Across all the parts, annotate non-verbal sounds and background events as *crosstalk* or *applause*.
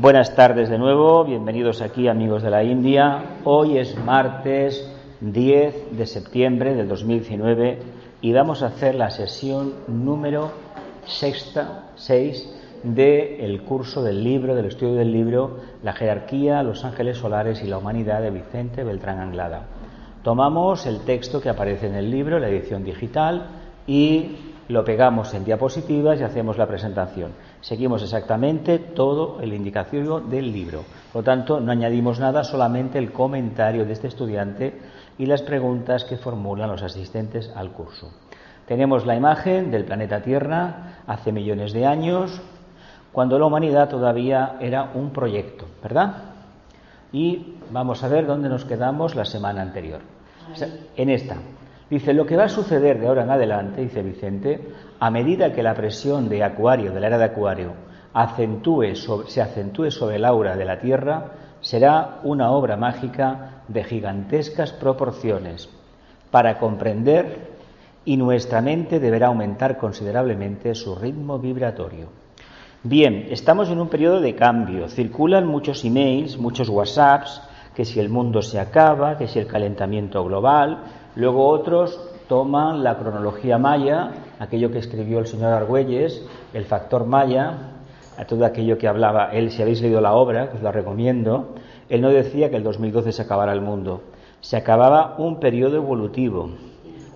Buenas tardes de nuevo, bienvenidos aquí amigos de la India. Hoy es martes 10 de septiembre del 2019 y vamos a hacer la sesión número sexta, 6 del curso del libro, del estudio del libro La jerarquía, los ángeles solares y la humanidad de Vicente Beltrán Anglada. Tomamos el texto que aparece en el libro, la edición digital, y lo pegamos en diapositivas y hacemos la presentación. Seguimos exactamente todo el indicativo del libro. Por lo tanto, no añadimos nada, solamente el comentario de este estudiante y las preguntas que formulan los asistentes al curso. Tenemos la imagen del planeta Tierra hace millones de años, cuando la humanidad todavía era un proyecto, ¿verdad? Y vamos a ver dónde nos quedamos la semana anterior. En esta. Dice, lo que va a suceder de ahora en adelante, dice Vicente, a medida que la presión de Acuario, de la era de Acuario, acentúe se acentúe sobre el aura de la Tierra, será una obra mágica de gigantescas proporciones para comprender y nuestra mente deberá aumentar considerablemente su ritmo vibratorio. Bien, estamos en un periodo de cambio. Circulan muchos emails, muchos WhatsApps, que si el mundo se acaba, que si el calentamiento global, Luego otros toman la cronología maya, aquello que escribió el señor Argüelles, el factor maya, a todo aquello que hablaba él, si habéis leído la obra, que os la recomiendo, él no decía que el 2012 se acabara el mundo, se acababa un periodo evolutivo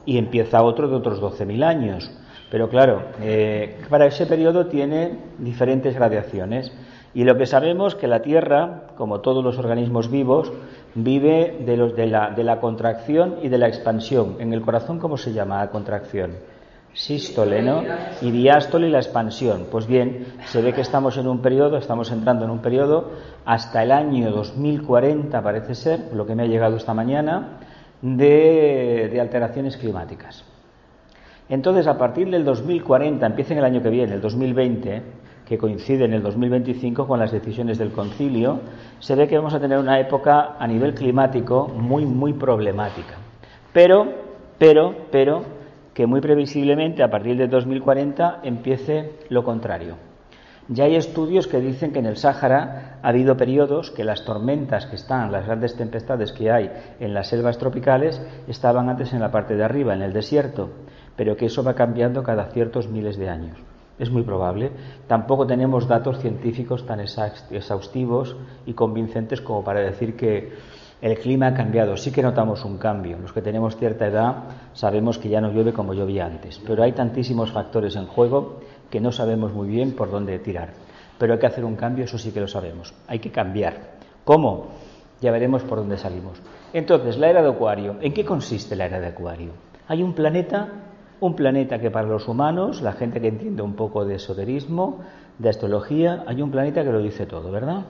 y empieza otro de otros 12.000 años. Pero claro, eh, para ese periodo tiene diferentes gradaciones. Y lo que sabemos que la Tierra, como todos los organismos vivos, vive de, los, de, la, de la contracción y de la expansión. En el corazón, ¿cómo se llama la contracción? Sístole, ¿no? Y diástole y la expansión. Pues bien, se ve que estamos en un periodo, estamos entrando en un periodo hasta el año 2040, parece ser, lo que me ha llegado esta mañana, de, de alteraciones climáticas. Entonces, a partir del 2040, empieza en el año que viene, el 2020, que coincide en el 2025 con las decisiones del concilio, se ve que vamos a tener una época a nivel climático muy, muy problemática. Pero, pero, pero, que muy previsiblemente a partir del 2040 empiece lo contrario. Ya hay estudios que dicen que en el Sáhara ha habido periodos que las tormentas que están, las grandes tempestades que hay en las selvas tropicales, estaban antes en la parte de arriba, en el desierto, pero que eso va cambiando cada ciertos miles de años. Es muy probable. Tampoco tenemos datos científicos tan exhaustivos y convincentes como para decir que el clima ha cambiado. Sí que notamos un cambio. Los que tenemos cierta edad sabemos que ya no llueve como llovía antes. Pero hay tantísimos factores en juego que no sabemos muy bien por dónde tirar. Pero hay que hacer un cambio, eso sí que lo sabemos. Hay que cambiar. ¿Cómo? Ya veremos por dónde salimos. Entonces, la era de Acuario. ¿En qué consiste la era de Acuario? Hay un planeta un planeta que para los humanos, la gente que entiende un poco de esoterismo, de astrología, hay un planeta que lo dice todo, ¿verdad?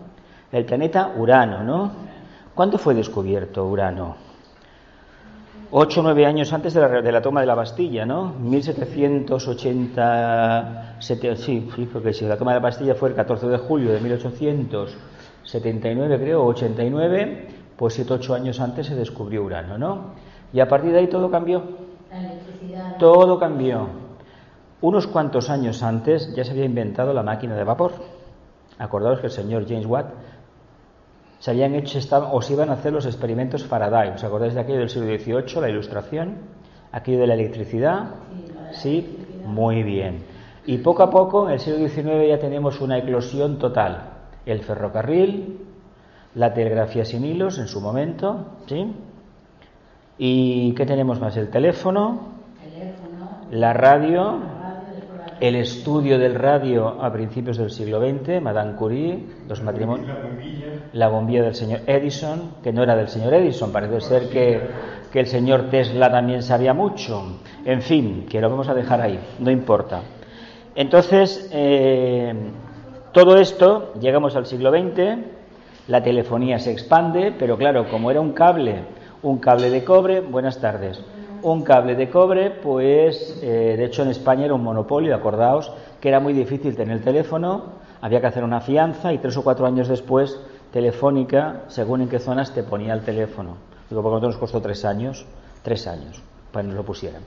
El planeta Urano, ¿no? ¿Cuándo fue descubierto Urano? Ocho o nueve años antes de la, toma de la Bastilla, ¿no? 1787, sí, sí, porque si la toma de la Bastilla fue el 14 de julio de 1879, creo, 89, pues siete ocho años antes se descubrió Urano, ¿no? Y a partir de ahí todo cambió. Todo cambió. Unos cuantos años antes ya se había inventado la máquina de vapor. Acordaos que el señor James Watt se habían hecho o se iban a hacer los experimentos Faraday. ¿Os acordáis de aquello del siglo XVIII, la ilustración? Aquello de la electricidad. Sí, muy bien. Y poco a poco, en el siglo XIX ya tenemos una eclosión total. El ferrocarril, la telegrafía sin hilos en su momento, ¿sí? ¿Y qué tenemos más? El teléfono, la radio, el estudio del radio a principios del siglo XX, Madame Curie, los matrimonios, la bombilla del señor Edison, que no era del señor Edison, parece ser que, que el señor Tesla también sabía mucho. En fin, que lo vamos a dejar ahí, no importa. Entonces, eh, todo esto, llegamos al siglo XX, la telefonía se expande, pero claro, como era un cable un cable de cobre, buenas tardes, un cable de cobre, pues eh, de hecho en España era un monopolio, acordaos que era muy difícil tener el teléfono, había que hacer una fianza y tres o cuatro años después Telefónica, según en qué zonas te ponía el teléfono. Digo, porque nosotros nos costó tres años, tres años, para que nos lo pusieran.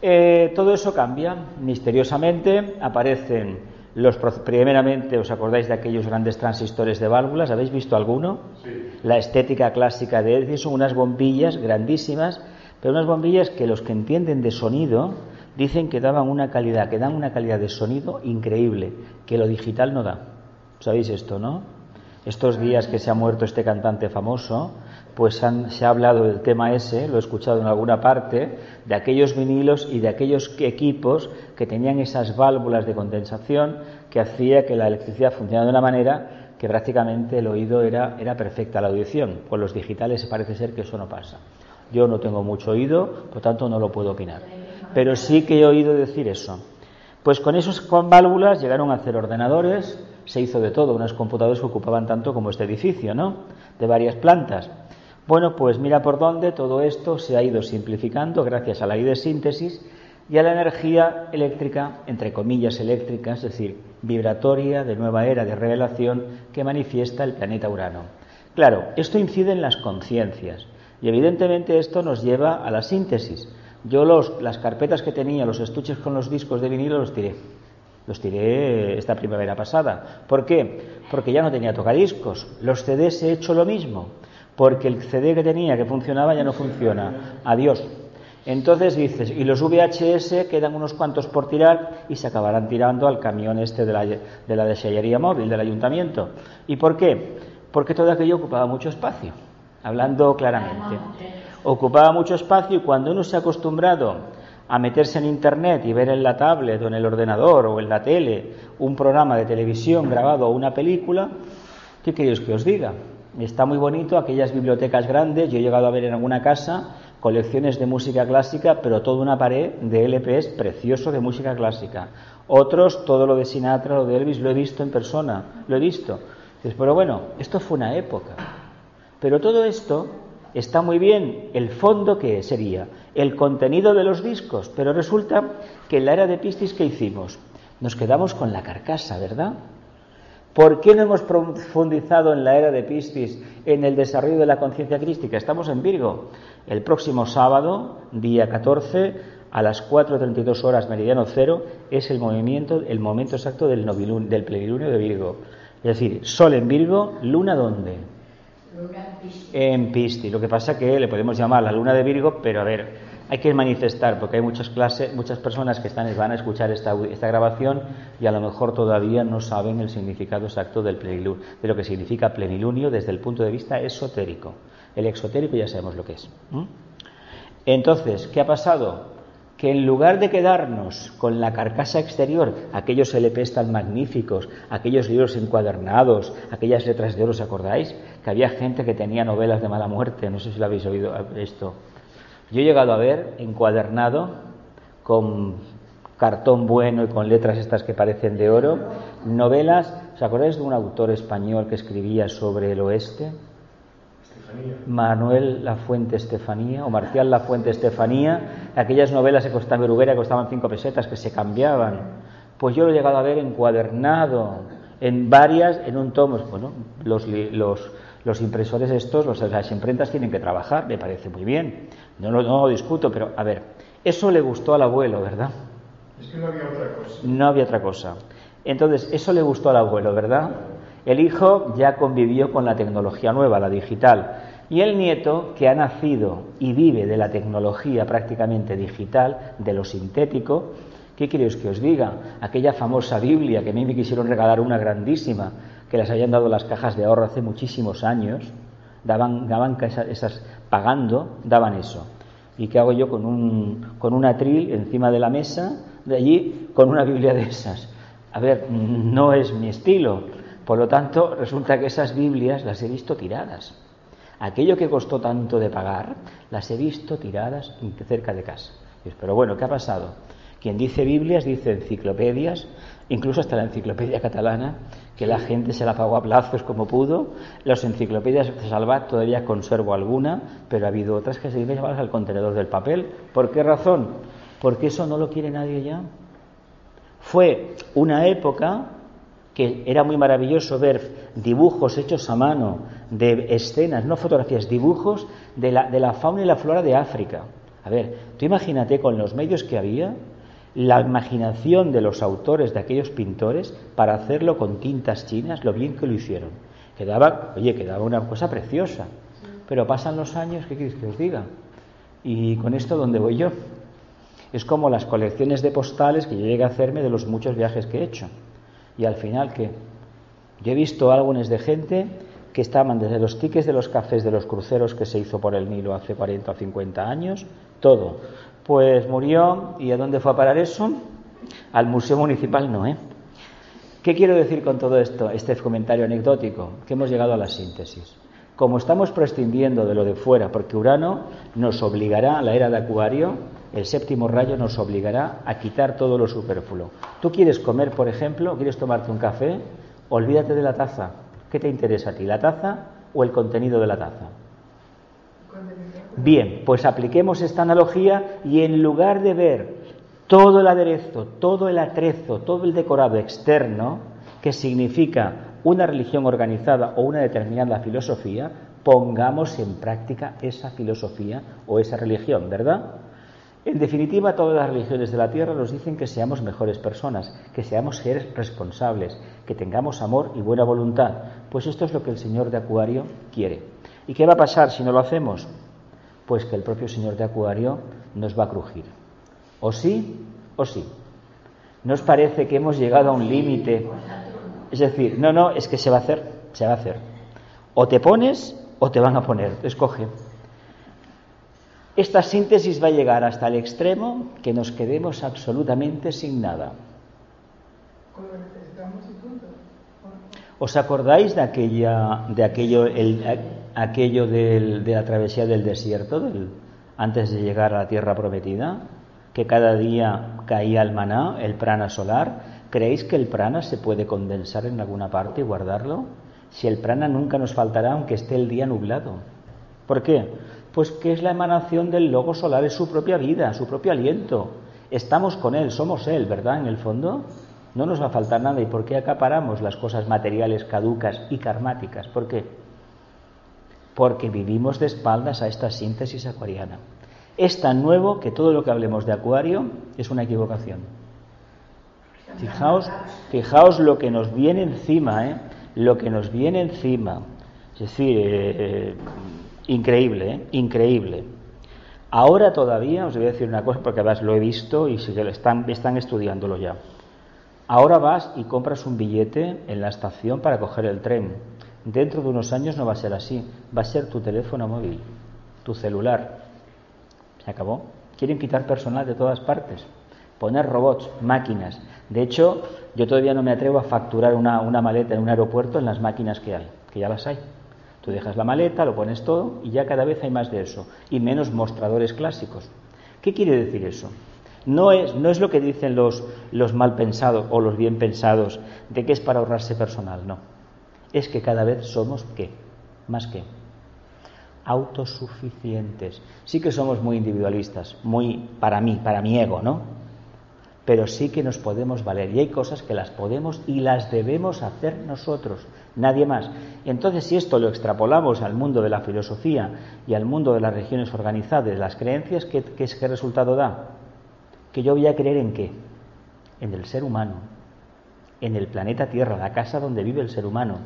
Eh, todo eso cambia, misteriosamente aparecen Los, primeramente, ¿os acordáis de aquellos grandes transistores de válvulas? ¿Habéis visto alguno? Sí. La estética clásica de Edison son unas bombillas grandísimas, pero unas bombillas que los que entienden de sonido dicen que daban una calidad, que dan una calidad de sonido increíble, que lo digital no da. ¿Sabéis esto, no? Estos días que se ha muerto este cantante famoso, pues se ha hablado del tema ese, lo he escuchado en alguna parte, de aquellos vinilos y de aquellos equipos que tenían esas válvulas de condensación que hacía que la electricidad funcionara de una manera que prácticamente el oído era, era perfecta, la audición. Con los digitales parece ser que eso no pasa. Yo no tengo mucho oído, por tanto no lo puedo opinar. Pero sí que he oído decir eso. Pues con con válvulas llegaron a hacer ordenadores, se hizo de todo, unos computadores que ocupaban tanto como este edificio, ¿no? De varias plantas. Bueno, pues mira por dónde todo esto se ha ido simplificando gracias a la ley de síntesis y a la energía eléctrica, entre comillas eléctrica, es decir, vibratoria de nueva era de revelación que manifiesta el planeta Urano. Claro, esto incide en las conciencias y evidentemente esto nos lleva a la síntesis. Yo los, las carpetas que tenía, los estuches con los discos de vinilo los tiré. Los tiré esta primavera pasada. ¿Por qué? Porque ya no tenía tocadiscos. Los CDs he hecho lo mismo porque el CD que tenía que funcionaba ya no funciona. Adiós. Entonces dices, y los VHS quedan unos cuantos por tirar y se acabarán tirando al camión este de la, de la desellería móvil del ayuntamiento. ¿Y por qué? Porque todo aquello ocupaba mucho espacio, hablando claramente. Ocupaba mucho espacio y cuando uno se ha acostumbrado a meterse en Internet y ver en la tablet o en el ordenador o en la tele un programa de televisión grabado o una película, ¿qué queréis que os diga? Está muy bonito, aquellas bibliotecas grandes, yo he llegado a ver en alguna casa colecciones de música clásica, pero toda una pared de LPs precioso de música clásica. Otros, todo lo de Sinatra, lo de Elvis, lo he visto en persona, lo he visto. pero bueno, esto fue una época. Pero todo esto está muy bien. ¿El fondo qué sería? El contenido de los discos. Pero resulta que en la era de Pistis, ¿qué hicimos? Nos quedamos con la carcasa, ¿verdad? ¿Por qué no hemos profundizado en la era de Piscis en el desarrollo de la conciencia crística? Estamos en Virgo. El próximo sábado, día 14, a las 4.32 horas meridiano cero, es el movimiento, el momento exacto del, del plenilunio de Virgo. Es decir, Sol en Virgo, Luna ¿dónde? En Piscis. Lo que pasa que le podemos llamar la Luna de Virgo, pero a ver, hay que manifestar, porque hay muchas clases, muchas personas que están, van a escuchar esta, esta grabación y a lo mejor todavía no saben el significado exacto plenilunio, de lo que significa plenilunio desde el punto de vista esotérico. El exotérico ya sabemos lo que es. Entonces, ¿qué ha pasado? Que en lugar de quedarnos con la carcasa exterior, aquellos LPs tan magníficos, aquellos libros encuadernados, aquellas letras de oro, ¿os acordáis? Que había gente que tenía novelas de mala muerte, no sé si lo habéis oído esto yo he llegado a ver encuadernado con cartón bueno y con letras estas que parecen de oro, novelas, ¿os acordáis de un autor español que escribía sobre el oeste? Manuel La Fuente Estefanía o Marcial La Fuente Estefanía, aquellas novelas que costaban Beruguera que costaban cinco pesetas que se cambiaban. Pues yo lo he llegado a ver encuadernado en varias, en un tomo. Bueno, los, los, los impresores estos, los, las imprentas tienen que trabajar, me parece muy bien. No lo, no lo discuto, pero a ver, eso le gustó al abuelo, ¿verdad? Es que no había otra cosa. No había otra cosa. Entonces, eso le gustó al abuelo, ¿verdad? El hijo ya convivió con la tecnología nueva, la digital. Y el nieto, que ha nacido y vive de la tecnología prácticamente digital, de lo sintético, ¿qué queréis que os diga? Aquella famosa Biblia que a mí me quisieron regalar una grandísima, que les habían dado las cajas de ahorro hace muchísimos años, daban, daban esas, pagando, daban eso. ¿Y qué hago yo con un, con un atril encima de la mesa, de allí, con una Biblia de esas? A ver, no es mi estilo. Por lo tanto, resulta que esas Biblias las he visto tiradas. Aquello que costó tanto de pagar, las he visto tiradas cerca de casa. Pero bueno, ¿qué ha pasado? Quien dice Biblias dice enciclopedias, incluso hasta la enciclopedia catalana, que la gente se la pagó a plazos como pudo. Las enciclopedias de Salvat todavía conservo alguna, pero ha habido otras que se llevar al contenedor del papel. ¿Por qué razón? Porque eso no lo quiere nadie ya. Fue una época que era muy maravilloso ver dibujos hechos a mano de escenas, no fotografías, dibujos de la, de la fauna y la flora de África. A ver, tú imagínate con los medios que había, la imaginación de los autores de aquellos pintores para hacerlo con tintas chinas, lo bien que lo hicieron. Quedaba, oye, quedaba una cosa preciosa. Pero pasan los años, ¿qué queréis que os diga? Y con esto, ¿dónde voy yo? Es como las colecciones de postales que yo llegué a hacerme de los muchos viajes que he hecho. Y al final, ¿qué? Yo he visto álbumes de gente que estaban desde los tickets de los cafés de los cruceros que se hizo por el Nilo hace 40 o 50 años, todo. Pues murió, ¿y a dónde fue a parar eso? Al Museo Municipal no, ¿eh? ¿Qué quiero decir con todo esto, este comentario anecdótico? Que hemos llegado a la síntesis. Como estamos prescindiendo de lo de fuera, porque Urano nos obligará, a la era de Acuario, el séptimo rayo nos obligará a quitar todo lo superfluo. Tú quieres comer, por ejemplo, quieres tomarte un café, olvídate de la taza. ¿Qué te interesa a ti, la taza o el contenido de la taza? Bien, pues apliquemos esta analogía y en lugar de ver todo el aderezo, todo el atrezo, todo el decorado externo, que significa una religión organizada o una determinada filosofía, pongamos en práctica esa filosofía o esa religión, ¿verdad? En definitiva, todas las religiones de la tierra nos dicen que seamos mejores personas, que seamos seres responsables, que tengamos amor y buena voluntad. Pues esto es lo que el Señor de Acuario quiere. ¿Y qué va a pasar si no lo hacemos? Pues que el propio Señor de Acuario nos va a crujir. O sí, o sí. ¿Nos parece que hemos llegado a un límite es decir, no, no, es que se va a hacer, se va a hacer. O te pones o te van a poner, escoge. Esta síntesis va a llegar hasta el extremo que nos quedemos absolutamente sin nada. ¿Os acordáis de aquella, de aquello, el, aquello del, de la travesía del desierto, del, antes de llegar a la tierra prometida? Que cada día caía el maná, el prana solar, ¿Creéis que el prana se puede condensar en alguna parte y guardarlo? Si el prana nunca nos faltará aunque esté el día nublado. ¿Por qué? Pues que es la emanación del logo solar, es su propia vida, su propio aliento. Estamos con él, somos él, ¿verdad? En el fondo no nos va a faltar nada. ¿Y por qué acaparamos las cosas materiales caducas y karmáticas? ¿Por qué? Porque vivimos de espaldas a esta síntesis acuariana. Es tan nuevo que todo lo que hablemos de acuario es una equivocación. Fijaos, fijaos lo que nos viene encima, ¿eh? lo que nos viene encima. Es decir, eh, eh, increíble, ¿eh? increíble. Ahora todavía, os voy a decir una cosa porque además lo he visto y sí que están, están estudiándolo ya. Ahora vas y compras un billete en la estación para coger el tren. Dentro de unos años no va a ser así. Va a ser tu teléfono móvil, tu celular. Se acabó. Quieren quitar personal de todas partes. Poner robots, máquinas. De hecho, yo todavía no me atrevo a facturar una, maleta en un aeropuerto en las máquinas que hay, que ya las hay. Tú dejas la maleta, lo pones todo y ya cada vez hay más de eso y menos mostradores clásicos. ¿Qué quiere decir eso? No es, no es lo que dicen los, los mal pensados o los bien pensados de que es para ahorrarse personal, no. Es que cada vez somos qué? Más que autosuficientes. Sí que somos muy individualistas, muy para mí, para mi ego, ¿no? Pero sí que nos podemos valer. Y hay cosas que las podemos y las debemos hacer nosotros, nadie más. Entonces, si esto lo extrapolamos al mundo de la filosofía y al mundo de las regiones organizadas, de las creencias, ¿qué, qué, qué resultado da? Que yo voy a creer en qué? En el ser humano, en el planeta Tierra, la casa donde vive el ser humano.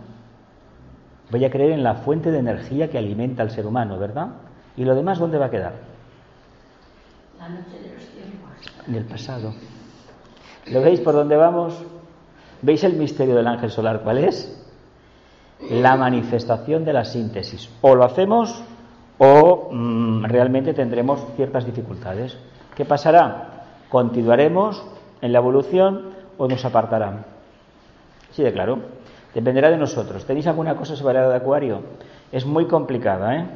Voy a creer en la fuente de energía que alimenta al ser humano, ¿verdad? ¿Y lo demás dónde va a quedar? La noche de los tiempos. En el pasado. ¿Lo veis por dónde vamos? ¿Veis el misterio del ángel solar cuál es? La manifestación de la síntesis. O lo hacemos o mm, realmente tendremos ciertas dificultades. ¿Qué pasará? ¿Continuaremos en la evolución o nos apartarán? Sí, de claro. Dependerá de nosotros. ¿Tenéis alguna cosa sobre la de Acuario? Es muy complicada, ¿eh?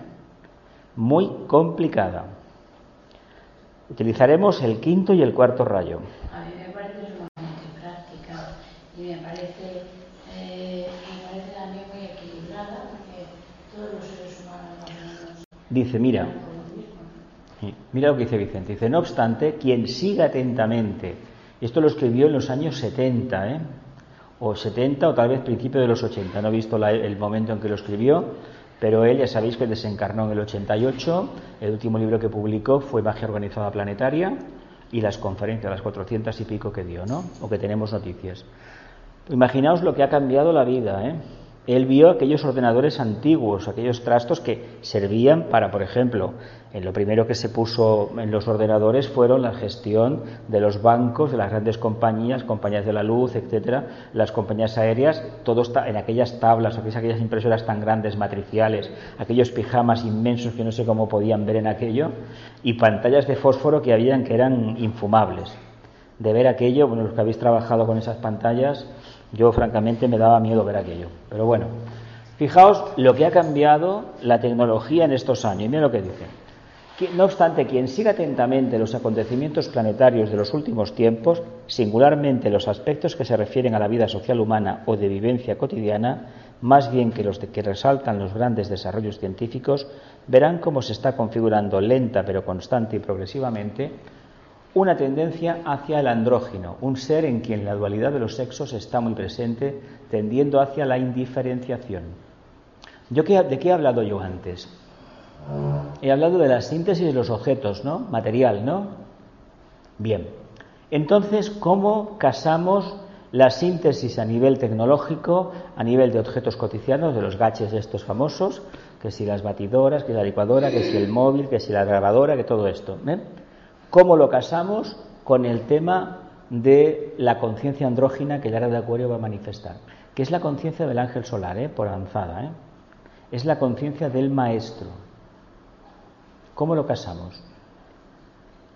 Muy complicada. Utilizaremos el quinto y el cuarto rayo. Dice, mira, mira lo que dice Vicente. Dice, no obstante, quien siga atentamente, esto lo escribió en los años 70, ¿eh? o 70 o tal vez principio de los 80, no he visto el momento en que lo escribió, pero él ya sabéis que desencarnó en el 88, el último libro que publicó fue Magia Organizada Planetaria, y las conferencias, las 400 y pico que dio, ¿no? O que tenemos noticias. Imaginaos lo que ha cambiado la vida, ¿eh? Él vio aquellos ordenadores antiguos, aquellos trastos que servían para, por ejemplo, en lo primero que se puso en los ordenadores fueron la gestión de los bancos, de las grandes compañías, compañías de la luz, etcétera, las compañías aéreas, todo está en aquellas tablas, aquellas impresoras tan grandes, matriciales, aquellos pijamas inmensos que no sé cómo podían ver en aquello, y pantallas de fósforo que habían que eran infumables. De ver aquello, bueno, los que habéis trabajado con esas pantallas, yo, francamente, me daba miedo ver aquello. Pero bueno, fijaos lo que ha cambiado la tecnología en estos años. Y mira lo que dice. No obstante, quien siga atentamente los acontecimientos planetarios de los últimos tiempos, singularmente los aspectos que se refieren a la vida social humana o de vivencia cotidiana, más bien que los que resaltan los grandes desarrollos científicos, verán cómo se está configurando lenta pero constante y progresivamente una tendencia hacia el andrógino, un ser en quien la dualidad de los sexos está muy presente, tendiendo hacia la indiferenciación. ¿Yo ¿De qué he hablado yo antes? He hablado de la síntesis de los objetos, ¿no? Material, ¿no? Bien. Entonces, ¿cómo casamos la síntesis a nivel tecnológico, a nivel de objetos cotidianos, de los gaches estos famosos, que si las batidoras, que si la licuadora, que si el móvil, que si la grabadora, que todo esto? ¿eh? ¿Cómo lo casamos con el tema de la conciencia andrógina que ya era de Acuario va a manifestar? Que es la conciencia del ángel solar, ¿eh? por avanzada. ¿eh? Es la conciencia del maestro. ¿Cómo lo casamos?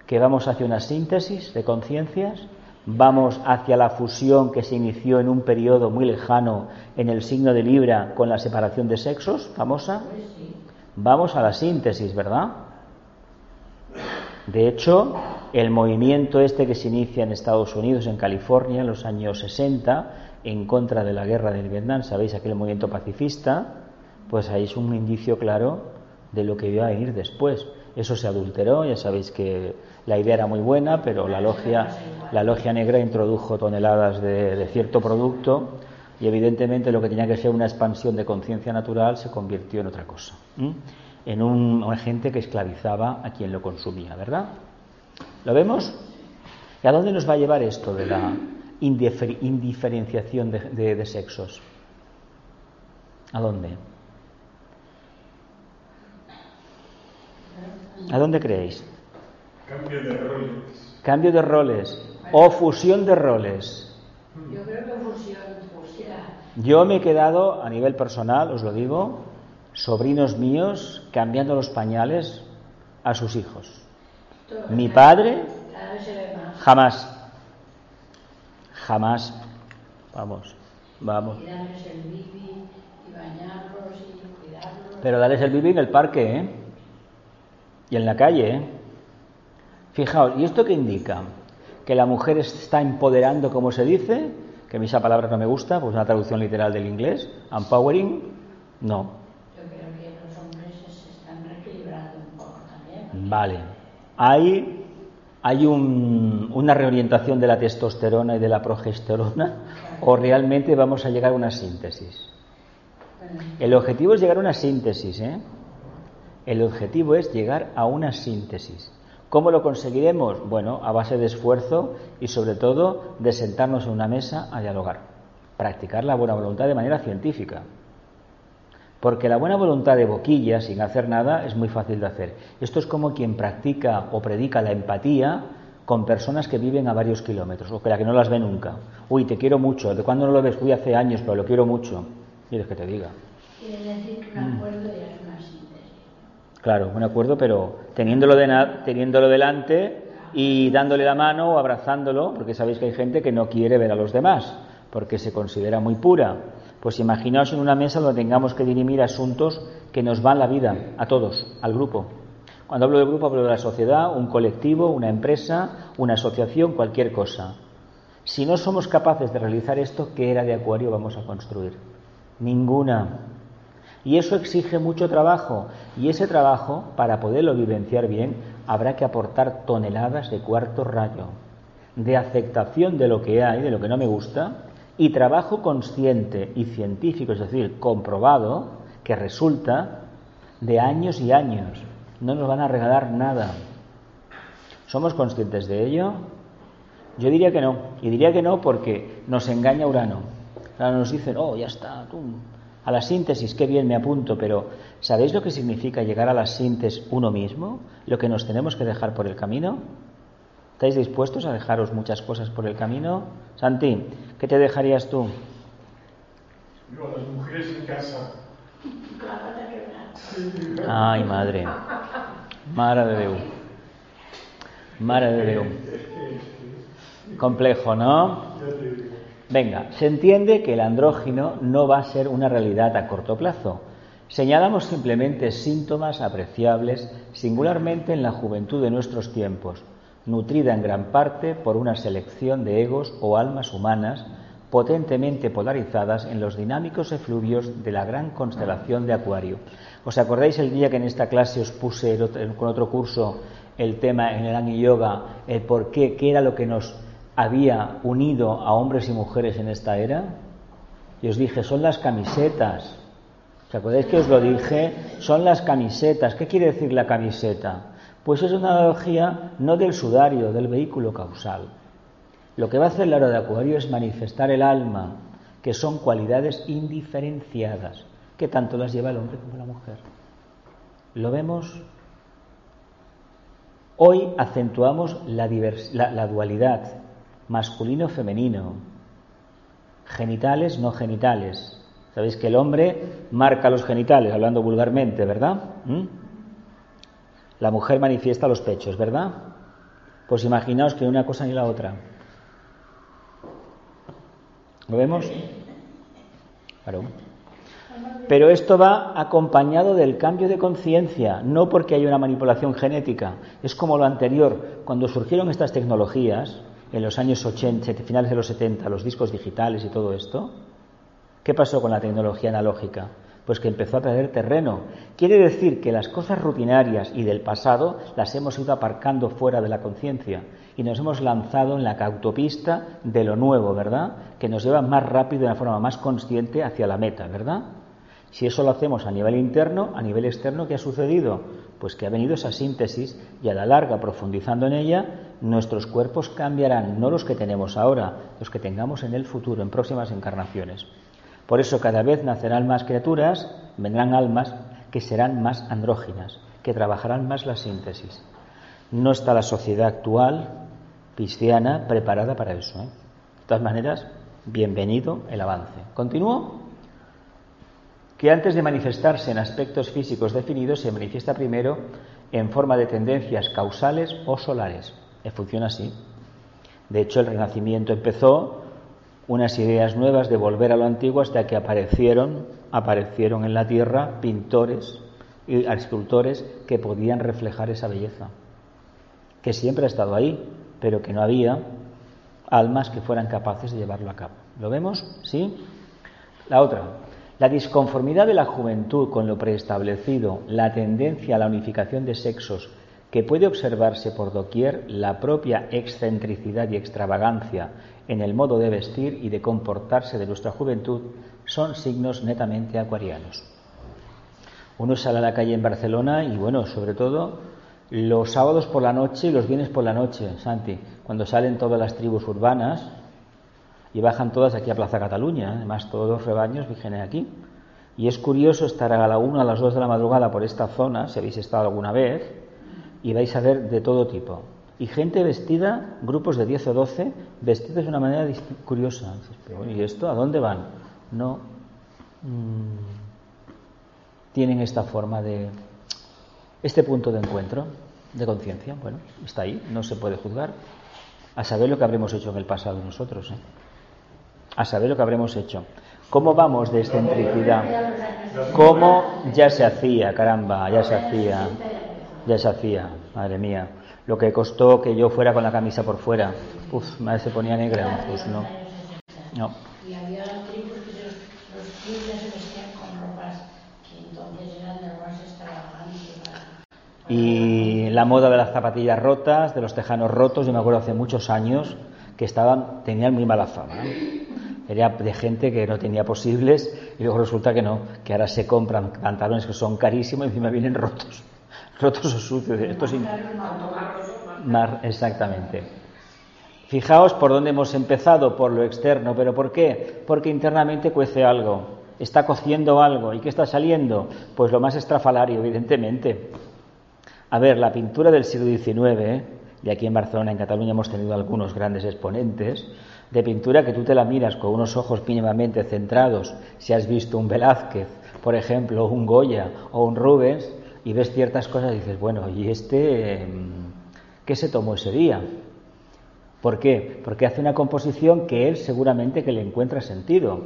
Que vamos hacia una síntesis de conciencias, vamos hacia la fusión que se inició en un periodo muy lejano en el signo de Libra con la separación de sexos, famosa. Vamos a la síntesis, ¿verdad? De hecho, el movimiento este que se inicia en Estados Unidos, en California, en los años 60, en contra de la guerra del Vietnam, ¿sabéis? Aquel movimiento pacifista, pues ahí es un indicio claro de lo que iba a ir después. Eso se adulteró, ya sabéis que la idea era muy buena, pero la logia, la logia negra introdujo toneladas de, cierto producto y evidentemente lo que tenía que ser una expansión de conciencia natural se convirtió en otra cosa en un, agente que esclavizaba a quien lo consumía, ¿verdad? ¿Lo vemos? ¿Y a dónde nos va a llevar esto de la indiferenciación de, sexos? ¿A dónde? ¿A dónde creéis? Cambio de roles. Cambio de roles. O fusión de roles. Yo creo que fusión, fusión. Yo me he quedado, a nivel personal, os lo digo, sobrinos míos cambiando los pañales a sus hijos. Mi padre jamás, jamás, vamos, vamos. Pero darles el bibi en el parque, ¿eh? Y en la calle, ¿eh? Fijaos, ¿y esto qué indica? Que la mujer está empoderando, como se dice, que a mí esa palabra no me gusta, pues una traducción literal del inglés, empowering, no, Vale. Hay, hay una reorientación de la testosterona y de la progesterona o realmente vamos a llegar a una síntesis. El objetivo es llegar a una síntesis, ¿eh? El objetivo es llegar a una síntesis. ¿Cómo lo conseguiremos? Bueno, a base de esfuerzo y sobre todo de sentarnos en una mesa a dialogar, practicar la buena voluntad de manera científica. Porque la buena voluntad de boquilla, sin hacer nada, es muy fácil de hacer. Esto es como quien practica o predica la empatía con personas que viven a varios kilómetros o que la que no las ve nunca. Uy, te quiero mucho. ¿De cuándo no lo ves? Uy, hace años, pero lo quiero mucho. ¿Quieres que te diga? Decir que un acuerdo ya es una síntesis. Claro, un acuerdo, pero teniéndolo, de teniéndolo delante y dándole la mano o abrazándolo, porque sabéis que hay gente que no quiere ver a los demás, porque se considera muy pura pues imaginaos en una mesa donde tengamos que dirimir asuntos que nos van la vida, a todos, al grupo. Cuando hablo del grupo hablo de la sociedad, un colectivo, una empresa, una asociación, cualquier cosa. Si no somos capaces de realizar esto, ¿qué era de acuario vamos a construir? Ninguna. Y eso exige mucho trabajo. Y ese trabajo, para poderlo vivenciar bien, habrá que aportar toneladas de cuarto rayo, de aceptación de lo que hay, de lo que no me gusta, y trabajo consciente y científico, es decir, comprobado, que resulta de años y años. No nos van a regalar nada. ¿Somos conscientes de ello? Yo diría que no. Y diría que no porque nos engaña Urano. Ahora nos dicen, oh, ya está, tú, a la síntesis, qué bien me apunto, pero ¿sabéis lo que significa llegar a la síntesis uno mismo? Lo que nos tenemos que dejar por el camino. ¿Estáis dispuestos a dejaros muchas cosas por el camino? Santi, ¿qué te dejarías tú? Yo a las mujeres en casa. Ay, madre. Mare de Déu. Mare de Déu. Complejo, ¿no? Venga, se entiende que el andrógino no va a ser una realidad a corto plazo. Señalamos simplemente síntomas apreciables singularmente en la juventud de nuestros tiempos, nutrida en gran parte por una selección de egos o almas humanas potentemente polarizadas en los dinámicos efluvios de la gran constelación de Acuario. ¿Os acordáis el día que en esta clase os puse con otro curso el tema en el Ani Yoga, el por qué, qué era lo que nos había unido a hombres y mujeres en esta era? Y os dije, son las camisetas. ¿Os acordáis que os lo dije? Son las camisetas. ¿Qué quiere decir la camiseta? Pues es una analogía no del sudario, del vehículo causal. Lo que va a hacer la hora de Acuario es manifestar el alma, que son cualidades indiferenciadas, que tanto las lleva el hombre como la mujer. ¿Lo vemos? Hoy acentuamos la- la dualidad masculino-femenino, genitales no genitales. Sabéis que el hombre marca los genitales, hablando vulgarmente, ¿verdad? ¿Mm? La mujer manifiesta los pechos, ¿verdad? Pues imaginaos que una cosa ni la otra. ¿Lo vemos? Pero esto va acompañado del cambio de conciencia, no porque haya una manipulación genética. Es como lo anterior, cuando surgieron estas tecnologías, en los años 80, finales de los 70, los discos digitales y todo esto, ¿qué pasó con la tecnología analógica? Pues que empezó a perder terreno. Quiere decir que las cosas rutinarias y del pasado las hemos ido aparcando fuera de la conciencia y nos hemos lanzado en la autopista de lo nuevo, ¿verdad? Que nos lleva más rápido, de una forma más consciente hacia la meta, ¿verdad? Si eso lo hacemos a nivel interno, a nivel externo, ¿qué ha sucedido? Pues que ha venido esa síntesis y a la larga, profundizando en ella, nuestros cuerpos cambiarán, no los que tenemos ahora, los que tengamos en el futuro, en próximas encarnaciones. Por eso cada vez nacerán más criaturas, vendrán almas que serán más andróginas, que trabajarán más la síntesis. No está la sociedad actual cristiana preparada para eso. ¿eh? De todas maneras, bienvenido el avance. ¿Continúo? que antes de manifestarse en aspectos físicos definidos se manifiesta primero en forma de tendencias causales o solares. Eh, Funciona así. De hecho, el Renacimiento empezó unas ideas nuevas de volver a lo antiguo hasta que aparecieron, aparecieron en la tierra pintores y escultores que podían reflejar esa belleza, que siempre ha estado ahí, pero que no había almas que fueran capaces de llevarlo a cabo. ¿Lo vemos? ¿Sí? La otra, la disconformidad de la juventud con lo preestablecido, la tendencia a la unificación de sexos, que puede observarse por doquier la propia excentricidad y extravagancia en el modo de vestir y de comportarse de nuestra juventud, son signos netamente acuarianos. Uno sale a la calle en Barcelona y, bueno, sobre todo los sábados por la noche y los viernes por la noche, Santi, cuando salen todas las tribus urbanas, y bajan todas aquí a Plaza Cataluña, además todos los rebaños vienen aquí. Y es curioso estar a la una, a las dos de la madrugada por esta zona, si habéis estado alguna vez, y vais a ver de todo tipo. Y gente vestida, grupos de 10 o 12, vestidos de una manera curiosa. Dices, "Pero bueno, ¿Y esto a dónde van? No mm, tienen esta forma de, este punto de encuentro, de conciencia. Bueno, está ahí, no se puede juzgar. A saber lo que habremos hecho en el pasado nosotros. ¿eh? a saber lo que habremos hecho. ¿Cómo vamos de excentricidad? ¿Cómo ya se hacía, caramba, ya se hacía, ya se hacía, madre mía? Lo que costó que yo fuera con la camisa por fuera. Uf, madre se ponía negra, pues no. No. Y había tribus que los, se vestían con ropas que entonces eran de extravagantes. Y la moda de las zapatillas rotas, de los tejanos rotos, yo me acuerdo hace muchos años que estaban, tenían muy mala fama. Era de gente que no tenía posibles y luego resulta que no, que ahora se compran pantalones que son carísimos y encima vienen rotos, rotos o sucios. Esto es Mar, exactamente. Fijaos por dónde hemos empezado, por lo externo, pero ¿por qué? Porque internamente cuece algo, está cociendo algo. ¿Y qué está saliendo? Pues lo más estrafalario, evidentemente. A ver, la pintura del siglo XIX, y aquí en Barcelona, en Cataluña, hemos tenido algunos grandes exponentes, de pintura que tú te la miras con unos ojos mínimamente centrados, si has visto un Velázquez, por ejemplo, un Goya o un Rubens, y ves ciertas cosas dices, bueno, ¿y este qué se tomó ese día? ¿Por qué? Porque hace una composición que él seguramente que le encuentra sentido,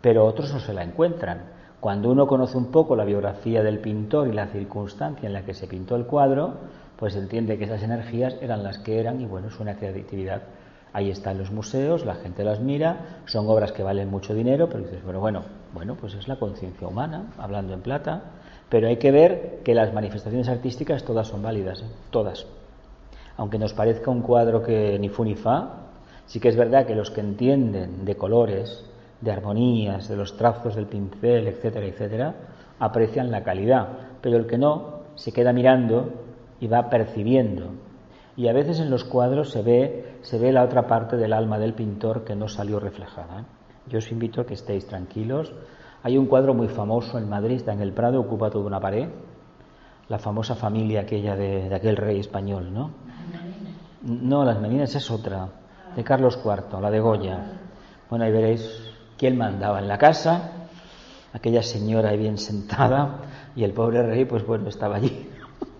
pero otros no se la encuentran. Cuando uno conoce un poco la biografía del pintor y la circunstancia en la que se pintó el cuadro, pues entiende que esas energías eran las que eran y bueno, es una creatividad. Ahí están los museos, la gente las mira, son obras que valen mucho dinero, pero dices, bueno, bueno, bueno, pues es la conciencia humana, hablando en plata, pero hay que ver que las manifestaciones artísticas todas son válidas, ¿eh? todas. Aunque nos parezca un cuadro que ni fu ni fa, sí que es verdad que los que entienden de colores, de armonías, de los trazos del pincel, etcétera, etcétera, aprecian la calidad, pero el que no se queda mirando y va percibiendo. Y a veces en los cuadros se ve, se ve la otra parte del alma del pintor que no salió reflejada. ¿eh? Yo os invito a que estéis tranquilos. Hay un cuadro muy famoso en Madrid, está en el Prado, ocupa toda una pared, la famosa familia aquella de, aquel rey español, ¿no? No, las Meninas es otra, de Carlos IV, la de Goya. Bueno, ahí veréis quién mandaba en la casa, aquella señora ahí bien sentada y el pobre rey, pues bueno, estaba allí.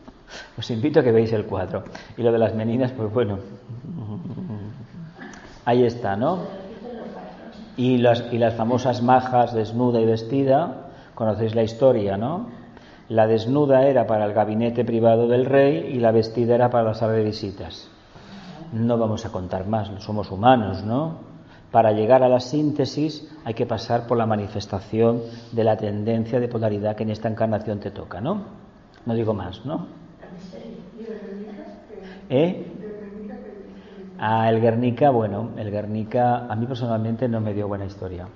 *laughs* Os invito a que veáis el cuadro. Y lo de las meninas, pues bueno, ahí está, ¿no? Y las, y las famosas majas desnuda y vestida, conocéis la historia, ¿no? La desnuda era para el gabinete privado del rey y la vestida era para la sala de visitas. No vamos a contar más, somos humanos, ¿no? Para llegar a la síntesis hay que pasar por la manifestación de la tendencia de polaridad que en esta encarnación te toca, ¿no? No digo más, ¿no? ¿Eh? Ah, el Guernica, bueno, el Guernica a mí personalmente no me dio buena historia,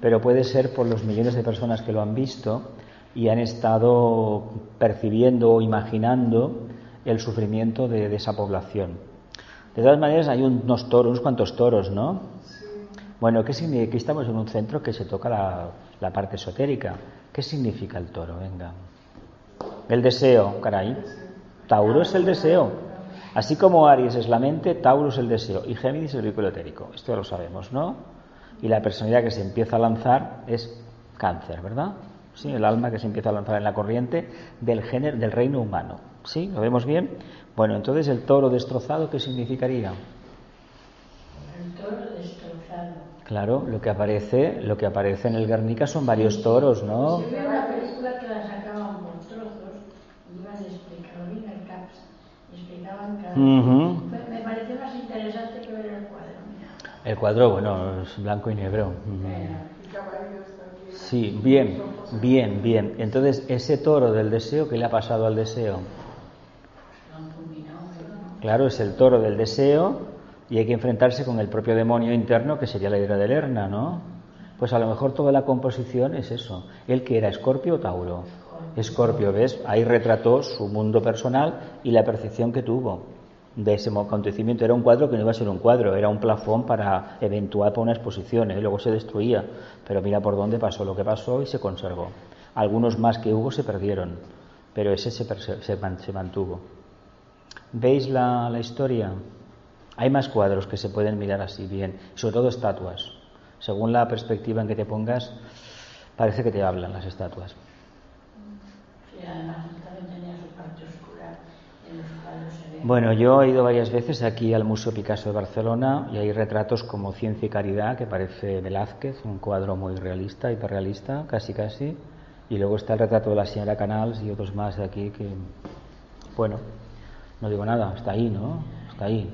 pero puede ser por los millones de personas que lo han visto y han estado percibiendo o imaginando el sufrimiento de, de esa población. De todas maneras, hay unos toros, unos cuantos toros, ¿no? Bueno, ¿qué significa? Aquí estamos en un centro que se toca la, parte esotérica. ¿Qué significa el toro? Venga. El deseo, caray. Tauro es el deseo. Así como Aries es la mente, Tauro es el deseo y Géminis el vehículo etérico. Esto ya lo sabemos, ¿no? Y la personalidad que se empieza a lanzar es cáncer, ¿verdad? Sí, el alma que se empieza a lanzar en la corriente del género del reino humano. ¿Sí? ¿Lo vemos bien? Bueno, entonces el toro destrozado, ¿qué significaría? El toro destrozado. Claro, lo que aparece, lo que aparece en el Guernica son varios toros, ¿no? Vi una película que la sacaban por trozos y iban a explicar bien el caps, y me, me pareció más interesante que ver el cuadro. Mira. El cuadro, bueno, es blanco y negro. Sí, bien, bien, bien. Entonces, ese toro del deseo, ¿qué le ha pasado al deseo? Claro, es el toro del deseo y hay que enfrentarse con el propio demonio interno que sería la hidra de Lerna, ¿no? Pues a lo mejor toda la composición es eso. ¿Él que era, Escorpio o Tauro? Escorpio, ¿ves? Ahí retrató su mundo personal y la percepción que tuvo de ese acontecimiento. Era un cuadro que no iba a ser un cuadro, era un plafón para eventual para una exposición, ¿eh? luego se destruía. Pero mira por dónde pasó lo que pasó y se conservó. Algunos más que hubo se perdieron, pero ese se, mantuvo. ¿Veis la, la historia? Hay más cuadros que se pueden mirar así bien, sobre todo estatuas. Según la perspectiva en que te pongas, parece que te hablan las estatuas además también tenía su parte oscura en los cuadros se ve. Bueno, yo he ido varias veces aquí al Museo Picasso de Barcelona y hay retratos como Ciencia y Caridad, que parece Velázquez, un cuadro muy realista, hiperrealista, casi casi. Y luego está el retrato de la señora Canals y otros más de aquí que, bueno, no digo nada, está ahí, ¿no? Está ahí.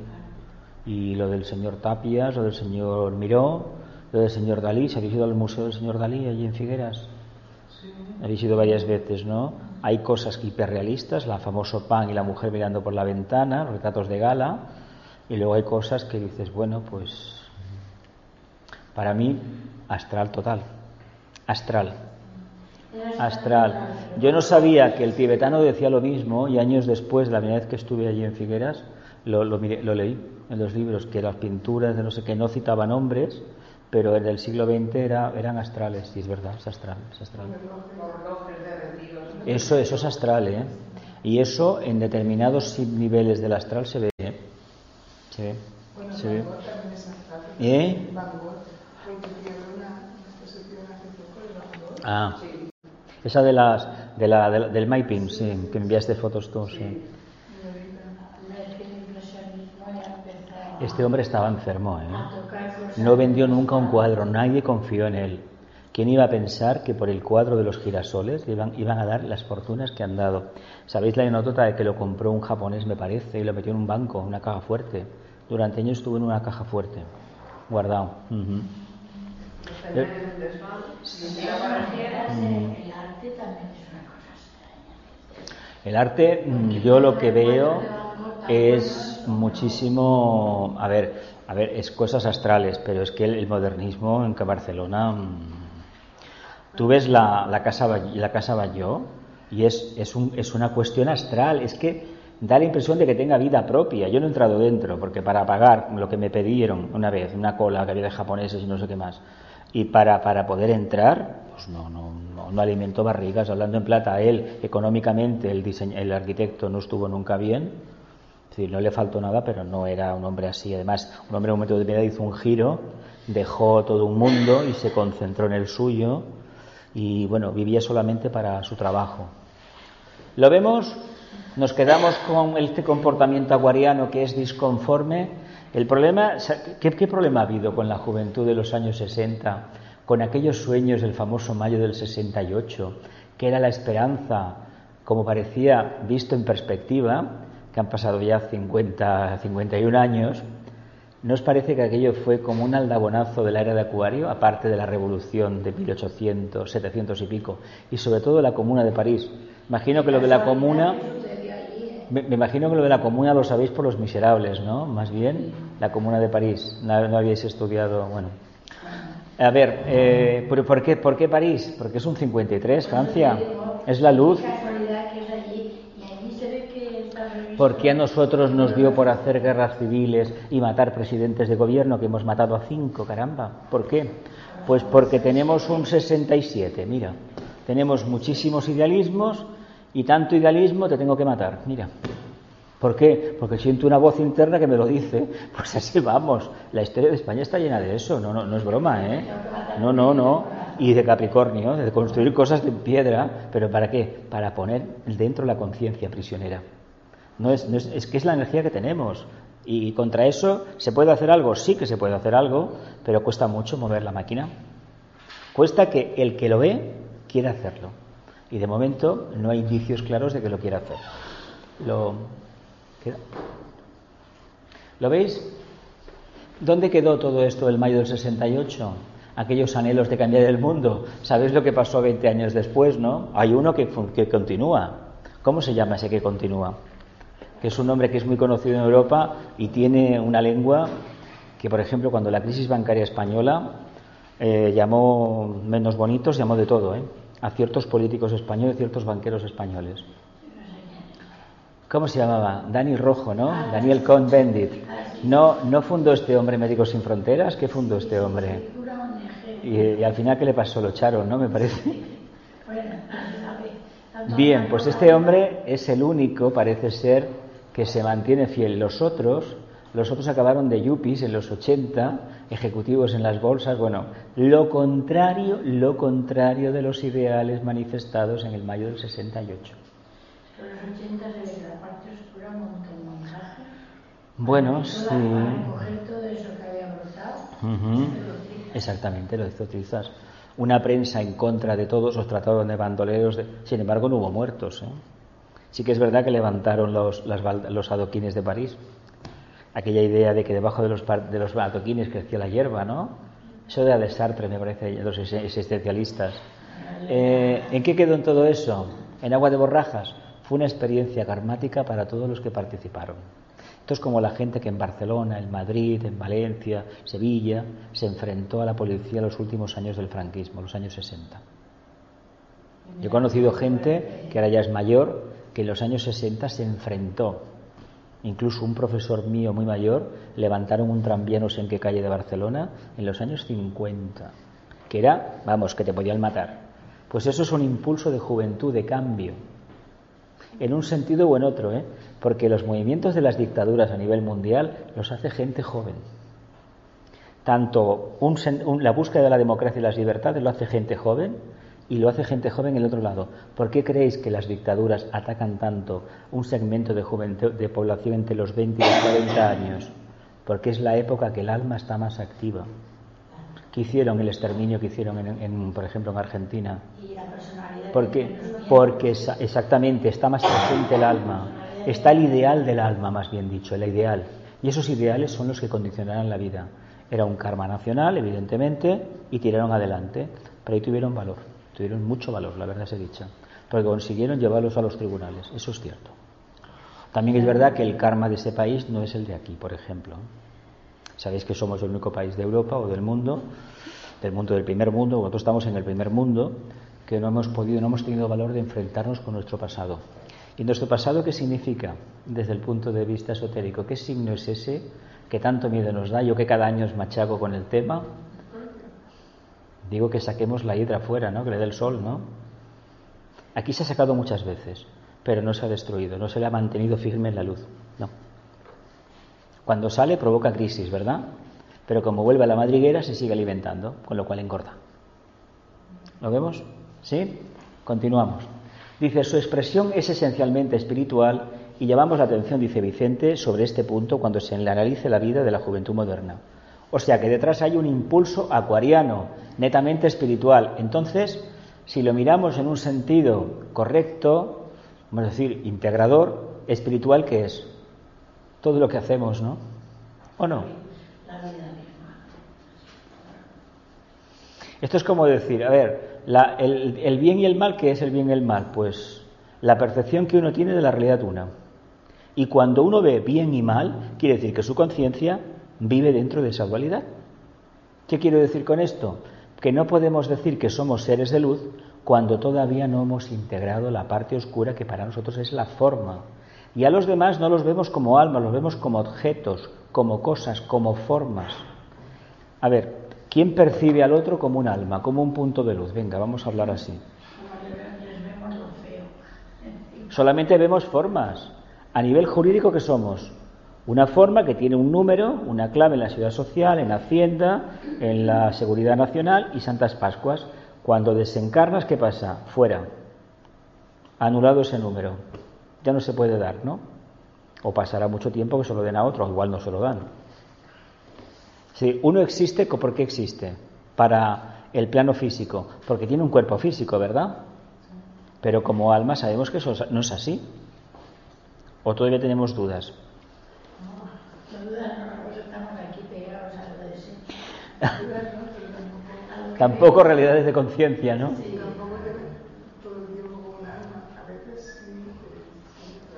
Y lo del señor Tapias, lo del señor Miró, lo del señor Dalí. ¿Se habéis ido al Museo del señor Dalí allí en Figueras? Habéis ido varias veces, ¿no? Hay cosas hiperrealistas, la famoso pan y la mujer mirando por la ventana, retratos de gala, y luego hay cosas que dices, bueno, pues para mí astral total, astral, astral. Yo no sabía que el tibetano decía lo mismo y años después, la primera vez que estuve allí en Figueras, Lo, lo, leí en los libros, que las pinturas de no sé qué no citaban hombres, pero el siglo XX era, eran astrales, y es verdad, es astral. Es astral. Eso, eso es astral, ¿eh? Y eso en determinados niveles del astral se ve. ¿eh? Se ve. Se ve. ¿Eh? Ah, esa de las de la, del mapping, sí, que enviaste fotos tú, sí. Este hombre estaba enfermo, ¿eh? No vendió nunca un cuadro, nadie confió en él. ¿Quién iba a pensar que por el cuadro de los girasoles iban, iban a dar las fortunas que han dado? ¿Sabéis la anécdota de que lo compró un japonés, me parece, y lo metió en un banco, en una caja fuerte? Durante años estuvo en una caja fuerte, guardado. El arte, mm, yo lo que veo es muchísimo, a ver, a ver, es cosas astrales, pero es que el, modernismo en que Barcelona, mm, tú ves la, la casa la casa Bayó y es, es, un, es una cuestión astral, es que da la impresión de que tenga vida propia. Yo no he entrado dentro porque para pagar lo que me pidieron una vez, una cola que había de japoneses y no sé qué más, y para, para poder entrar, pues no, no, no, alimentó barrigas. Hablando en plata, él económicamente, el, el arquitecto no estuvo nunca bien. No le faltó nada, pero no era un hombre así. Además, un hombre en un momento de vida hizo un giro, dejó todo un mundo y se concentró en el suyo y, bueno, vivía solamente para su trabajo. Lo vemos, nos quedamos con este comportamiento aguariano que es disconforme el problema, ¿qué, problema ha habido con la juventud de los años 60, con aquellos sueños del famoso mayo del 68, que era la esperanza, como parecía visto en perspectiva, que han pasado ya 50, 51 años, ¿no os parece que aquello fue como un aldabonazo de la era de Acuario, aparte de la revolución de 1800, 700 y pico, y sobre todo la Comuna de París? Imagino que lo de la Comuna me, imagino que lo de la comuna lo sabéis por los miserables, ¿no? Más bien, la comuna de París. No, habíais estudiado, bueno. A ver, eh, ¿por, qué, ¿por qué París? Porque es un 53, Francia. Es la luz. ¿Por qué a nosotros nos dio por hacer guerras civiles y matar presidentes de gobierno que hemos matado a cinco, caramba? ¿Por qué? Pues porque tenemos un 67, mira. Tenemos muchísimos idealismos y tanto idealismo te tengo que matar. Mira. ¿Por qué? Porque siento una voz interna que me lo dice. *laughs* Pues así vamos. La historia de España está llena de eso. No, no, no es broma, ¿eh? No, no, no. Y de Capricornio, de construir cosas de piedra. ¿Pero para qué? Para poner dentro la conciencia prisionera. No es, no es, es que es la energía que tenemos. Y contra eso, ¿se puede hacer algo? Sí que se puede hacer algo, pero cuesta mucho mover la máquina. Cuesta que el que lo ve quiera hacerlo. Y de momento no hay indicios claros de que lo quiera hacer. ¿Lo, ¿Lo veis? ¿Dónde quedó todo esto el mayo del 68? Aquellos anhelos de cambiar el mundo. ¿Sabéis lo que pasó 20 años después, no? Hay uno que, que continúa. ¿Cómo se llama ese que continúa? Que es un nombre que es muy conocido en Europa y tiene una lengua que, por ejemplo, cuando la crisis bancaria española eh, llamó menos bonitos, llamó de todo, ¿eh? a ciertos políticos españoles, ciertos banqueros españoles. ¿Cómo se llamaba? Dani Rojo, ¿no? Daniel Cohn-Bendit. ¿No, ¿No fundó este hombre Médicos Sin Fronteras? ¿Qué fundó este hombre? Y, al final, ¿qué le pasó? Lo echaron, ¿no? Me parece. Bien, pues este hombre es el único, parece ser, que se mantiene fiel. Los otros, los otros acabaron de yuppies en los 80 ejecutivos en las bolsas, bueno, lo contrario, lo contrario de los ideales manifestados en el mayo del 68. Bueno, sí. Exactamente, lo hizo Trizas. Una prensa en contra de todos los tratados de bandoleros. Sin embargo, no hubo muertos. ¿eh? Sí que es verdad que levantaron los, adoquines de París aquella idea de que debajo de los, adoquines crecía la hierba, ¿no? Eso de Alessandre, me parece, los existencialistas. Eh, ¿En qué quedó todo eso? En agua de borrajas. Fue una experiencia karmática para todos los que participaron. Esto es como la gente que en Barcelona, en Madrid, en Valencia, Sevilla, se enfrentó a la policía en los últimos años del franquismo, los años 60. Yo he conocido gente que ahora ya es mayor, que en los años 60 se enfrentó Incluso un profesor mío muy mayor levantaron un tranvía no sé en qué calle de Barcelona en los años 50, que era, vamos, que te podían matar. Pues eso es un impulso de juventud, de cambio, en un sentido o en otro, ¿eh? porque los movimientos de las dictaduras a nivel mundial los hace gente joven. Tanto la búsqueda de la democracia y las libertades lo hace gente joven, y lo hace gente joven en el otro lado. ¿Por qué creéis que las dictaduras atacan tanto un segmento de, de población entre los 20 y los 40 años? Porque es la época que el alma está más activa. ¿Qué hicieron el exterminio que hicieron, en, por ejemplo, en Argentina? Porque, porque exactamente está más presente el alma. Está el ideal del alma, más bien dicho, el ideal. Y esos ideales son los que condicionarán la vida. Era un karma nacional, evidentemente, y tiraron adelante, pero ahí tuvieron valor. Tuvieron mucho valor, la verdad se dicha, porque consiguieron llevarlos a los tribunales, eso es cierto. También es verdad que el karma de ese país no es el de aquí, por ejemplo. Sabéis que somos el único país de Europa o del mundo, del mundo del primer mundo, nosotros estamos en el primer mundo, que no hemos podido, no hemos tenido valor de enfrentarnos con nuestro pasado. ¿Y nuestro pasado qué significa desde el punto de vista esotérico? ¿Qué signo es ese que tanto miedo nos da? Yo que cada año os machaco con el tema, Digo que saquemos la hidra fuera, ¿no? Que le dé el sol, ¿no? Aquí se ha sacado muchas veces, pero no se ha destruido, no se le ha mantenido firme en la luz, no. Cuando sale provoca crisis, ¿verdad? Pero como vuelve a la madriguera se sigue alimentando, con lo cual engorda. ¿Lo vemos? ¿Sí? Continuamos. Dice, su expresión es esencialmente espiritual y llamamos la atención, dice Vicente, sobre este punto cuando se analice la vida de la juventud moderna. O sea que detrás hay un impulso acuariano, netamente espiritual. Entonces, si lo miramos en un sentido correcto, vamos a decir, integrador, espiritual, ¿qué es? Todo lo que hacemos, ¿no? ¿O no? Esto es como decir, a ver, el, el, bien y el mal, ¿qué es el bien y el mal? Pues la percepción que uno tiene de la realidad una. Y cuando uno ve bien y mal, quiere decir que su conciencia vive dentro de esa dualidad. ¿Qué quiero decir con esto? Que no podemos decir que somos seres de luz cuando todavía no hemos integrado la parte oscura que para nosotros es la forma. Y a los demás no los vemos como alma, los vemos como objetos, como cosas, como formas. A ver, ¿quién percibe al otro como un alma, como un punto de luz? Venga, vamos a hablar así. Solamente vemos formas. A nivel jurídico, ¿qué somos? Una forma que tiene un número, una clave en la ciudad social, en Hacienda, en la Seguridad Nacional y Santas Pascuas. Cuando desencarnas, ¿qué pasa? Fuera. Anulado ese número. Ya no se puede dar, ¿no? O pasará mucho tiempo que se lo den a otro, igual no se lo dan. Si uno existe, ¿por qué existe? Para el plano físico, porque tiene un cuerpo físico, ¿verdad? Pero como alma sabemos que eso no es así. ¿O todavía tenemos dudas? *laughs* Tampoco realidades de conciencia, ¿no?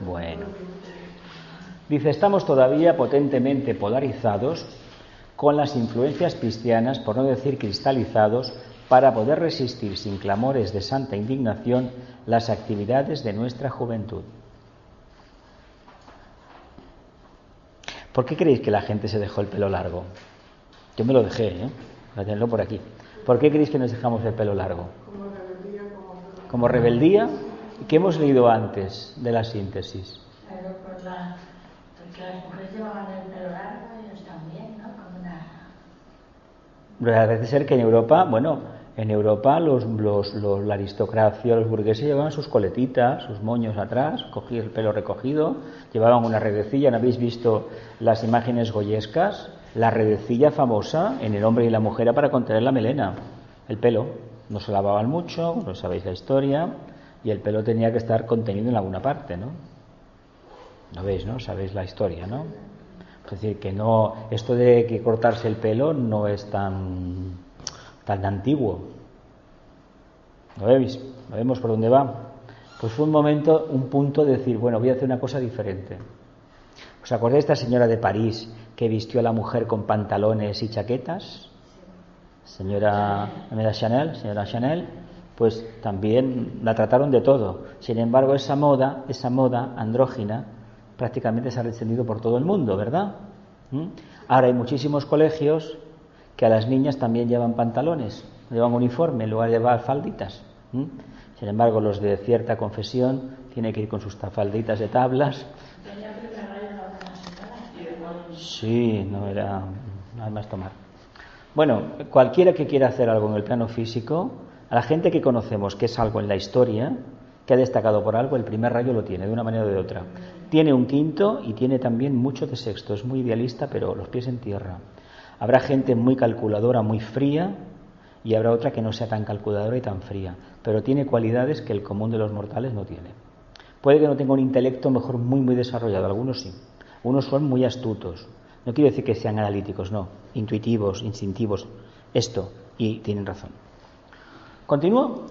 Bueno. Dice, estamos todavía potentemente polarizados con las influencias cristianas, por no decir cristalizados, para poder resistir sin clamores de santa indignación las actividades de nuestra juventud. ¿Por qué creéis que la gente se dejó el pelo largo? Yo me lo dejé, ¿eh? Para tenerlo por aquí. ¿Por qué creéis que nos dejamos el pelo largo? Como rebeldía. Como, rebeldía. ¿Qué hemos leído antes de la síntesis? Pero por la, porque las mujeres llevaban el pelo largo y ellos también, ¿no? Como una... Parece ser que en Europa, bueno, en Europa los, los, los, la aristocracia, los burgueses llevaban sus coletitas, sus moños atrás, cogían el pelo recogido, llevaban una redecilla. ¿No habéis visto las imágenes goyescas? La redecilla famosa en el hombre y la mujer para contener la melena, el pelo. No se lavaban mucho, no sabéis la historia, y el pelo tenía que estar contenido en alguna parte, ¿no? ¿No veis, no? Sabéis la historia, ¿no? Es decir, que no, esto de que cortarse el pelo no es tan tan antiguo. ¿Lo veis? ¿Lo vemos por dónde va? Pues fue un momento, un punto de decir, bueno, voy a hacer una cosa diferente. ¿Os acordáis de esta señora de París que vistió a la mujer con pantalones y chaquetas? Señora Chanel, señora Chanel, pues también la trataron de todo. Sin embargo, esa moda, esa moda andrógina, prácticamente se ha extendido por todo el mundo, ¿verdad? ¿Mm? Ahora hay muchísimos colegios que a las niñas también llevan pantalones, llevan uniforme en lugar de llevar falditas. ¿Mm? Sin embargo, los de cierta confesión tienen que ir con sus falditas de tablas. Sí, no era nada más tomar. Bueno, cualquiera que quiera hacer algo en el plano físico, a la gente que conocemos que es algo en la historia, que ha destacado por algo, el primer rayo lo tiene, de una manera o de otra. Tiene un quinto y tiene también mucho de sexto. Es muy idealista, pero los pies en tierra. Habrá gente muy calculadora, muy fría, y habrá otra que no sea tan calculadora y tan fría, pero tiene cualidades que el común de los mortales no tiene. Puede que no tenga un intelecto mejor muy muy desarrollado, algunos sí. Unos son muy astutos. No quiero decir que sean analíticos, no, intuitivos, instintivos, esto, y tienen razón. Continúo.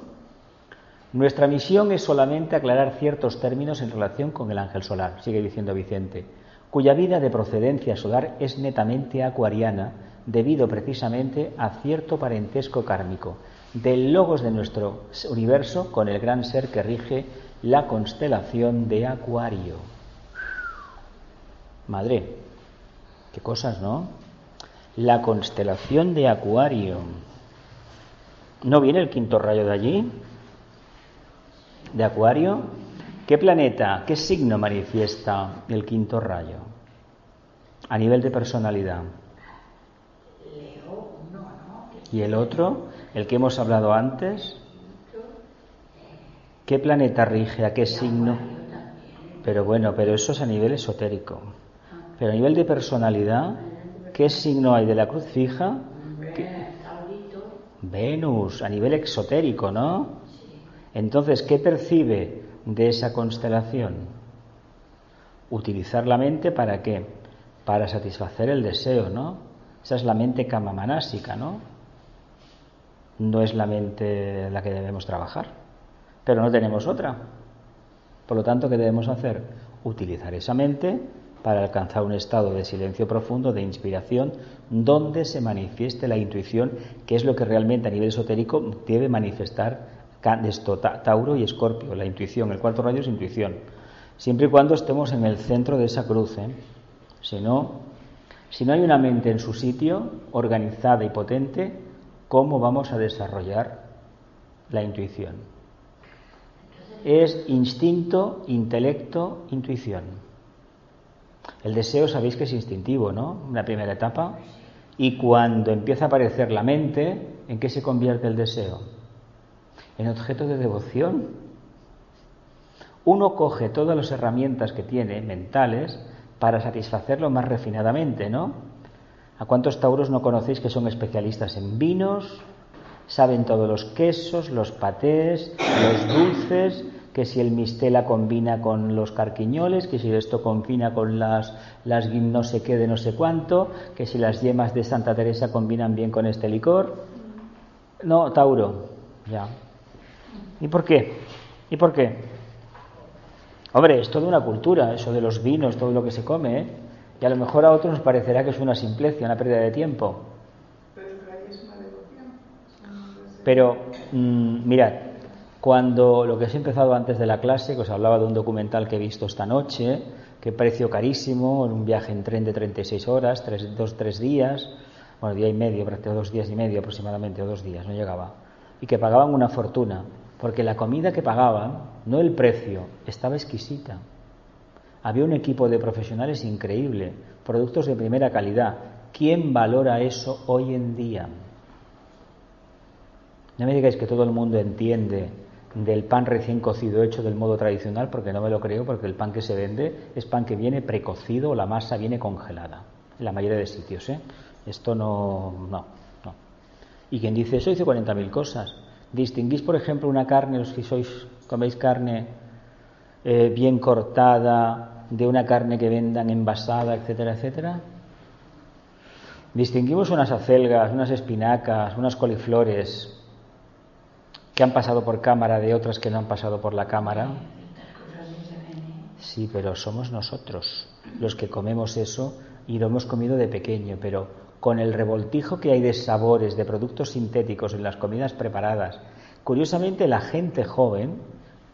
Nuestra misión es solamente aclarar ciertos términos en relación con el ángel solar, sigue diciendo Vicente, cuya vida de procedencia solar es netamente acuariana, debido precisamente a cierto parentesco kármico del logos de nuestro universo con el gran ser que rige la constelación de Acuario. Madre, qué cosas, ¿no? La constelación de Acuario. ¿No viene el quinto rayo de allí? ¿De Acuario? ¿Qué planeta, qué signo manifiesta el quinto rayo? A nivel de personalidad. ¿Y el otro? ¿El que hemos hablado antes? ¿Qué planeta rige a qué signo? Pero bueno, pero eso es a nivel esotérico. Pero a nivel de personalidad, ¿qué signo hay de la cruz fija? Venus, a nivel exotérico, ¿no? Entonces, ¿qué percibe de esa constelación? Utilizar la mente para qué? Para satisfacer el deseo, ¿no? Esa es la mente kamamanásica, ¿no? no es la mente la que debemos trabajar, pero no tenemos otra. Por lo tanto, ¿qué debemos hacer? Utilizar esa mente para alcanzar un estado de silencio profundo, de inspiración, donde se manifieste la intuición, que es lo que realmente a nivel esotérico debe manifestar esto, Tauro y Escorpio, la intuición. El cuarto rayo es intuición. Siempre y cuando estemos en el centro de esa cruz. ¿eh? Si, no, si no hay una mente en su sitio, organizada y potente, cómo vamos a desarrollar la intuición. Es instinto, intelecto, intuición. El deseo sabéis que es instintivo, ¿no? Una primera etapa. Y cuando empieza a aparecer la mente, ¿en qué se convierte el deseo? En objeto de devoción. Uno coge todas las herramientas que tiene mentales para satisfacerlo más refinadamente, ¿no? ¿A cuántos tauros no conocéis que son especialistas en vinos? Saben todos los quesos, los patés, los dulces, que si el mistela combina con los carquiñoles, que si esto combina con las, las no sé qué de no sé cuánto, que si las yemas de Santa Teresa combinan bien con este licor. No, Tauro, ya. ¿Y por qué? ¿Y por qué? Hombre, es toda una cultura, eso de los vinos, todo lo que se come, ¿eh? Y a lo mejor a otros nos parecerá que es una simplecia, una pérdida de tiempo. Pero, mm, mirad, cuando lo que os he empezado antes de la clase, que os hablaba de un documental que he visto esta noche, que precio carísimo, en un viaje en tren de 36 horas, tres, dos, tres días, bueno, día y medio, dos días y medio aproximadamente, o dos días, no llegaba, y que pagaban una fortuna, porque la comida que pagaban, no el precio, estaba exquisita. Había un equipo de profesionales increíble, productos de primera calidad. ¿Quién valora eso hoy en día? No me digáis que todo el mundo entiende del pan recién cocido hecho del modo tradicional, porque no me lo creo, porque el pan que se vende es pan que viene precocido o la masa viene congelada, en la mayoría de sitios. ¿eh? Esto no, no, no. Y quien dice eso dice 40.000 cosas. Distinguís, por ejemplo, una carne, los que sois, coméis carne eh, bien cortada, de una carne que vendan envasada, etcétera, etcétera? Distinguimos unas acelgas, unas espinacas, unas coliflores que han pasado por cámara de otras que no han pasado por la cámara. Sí, pero somos nosotros los que comemos eso y lo hemos comido de pequeño, pero con el revoltijo que hay de sabores, de productos sintéticos en las comidas preparadas. Curiosamente, la gente joven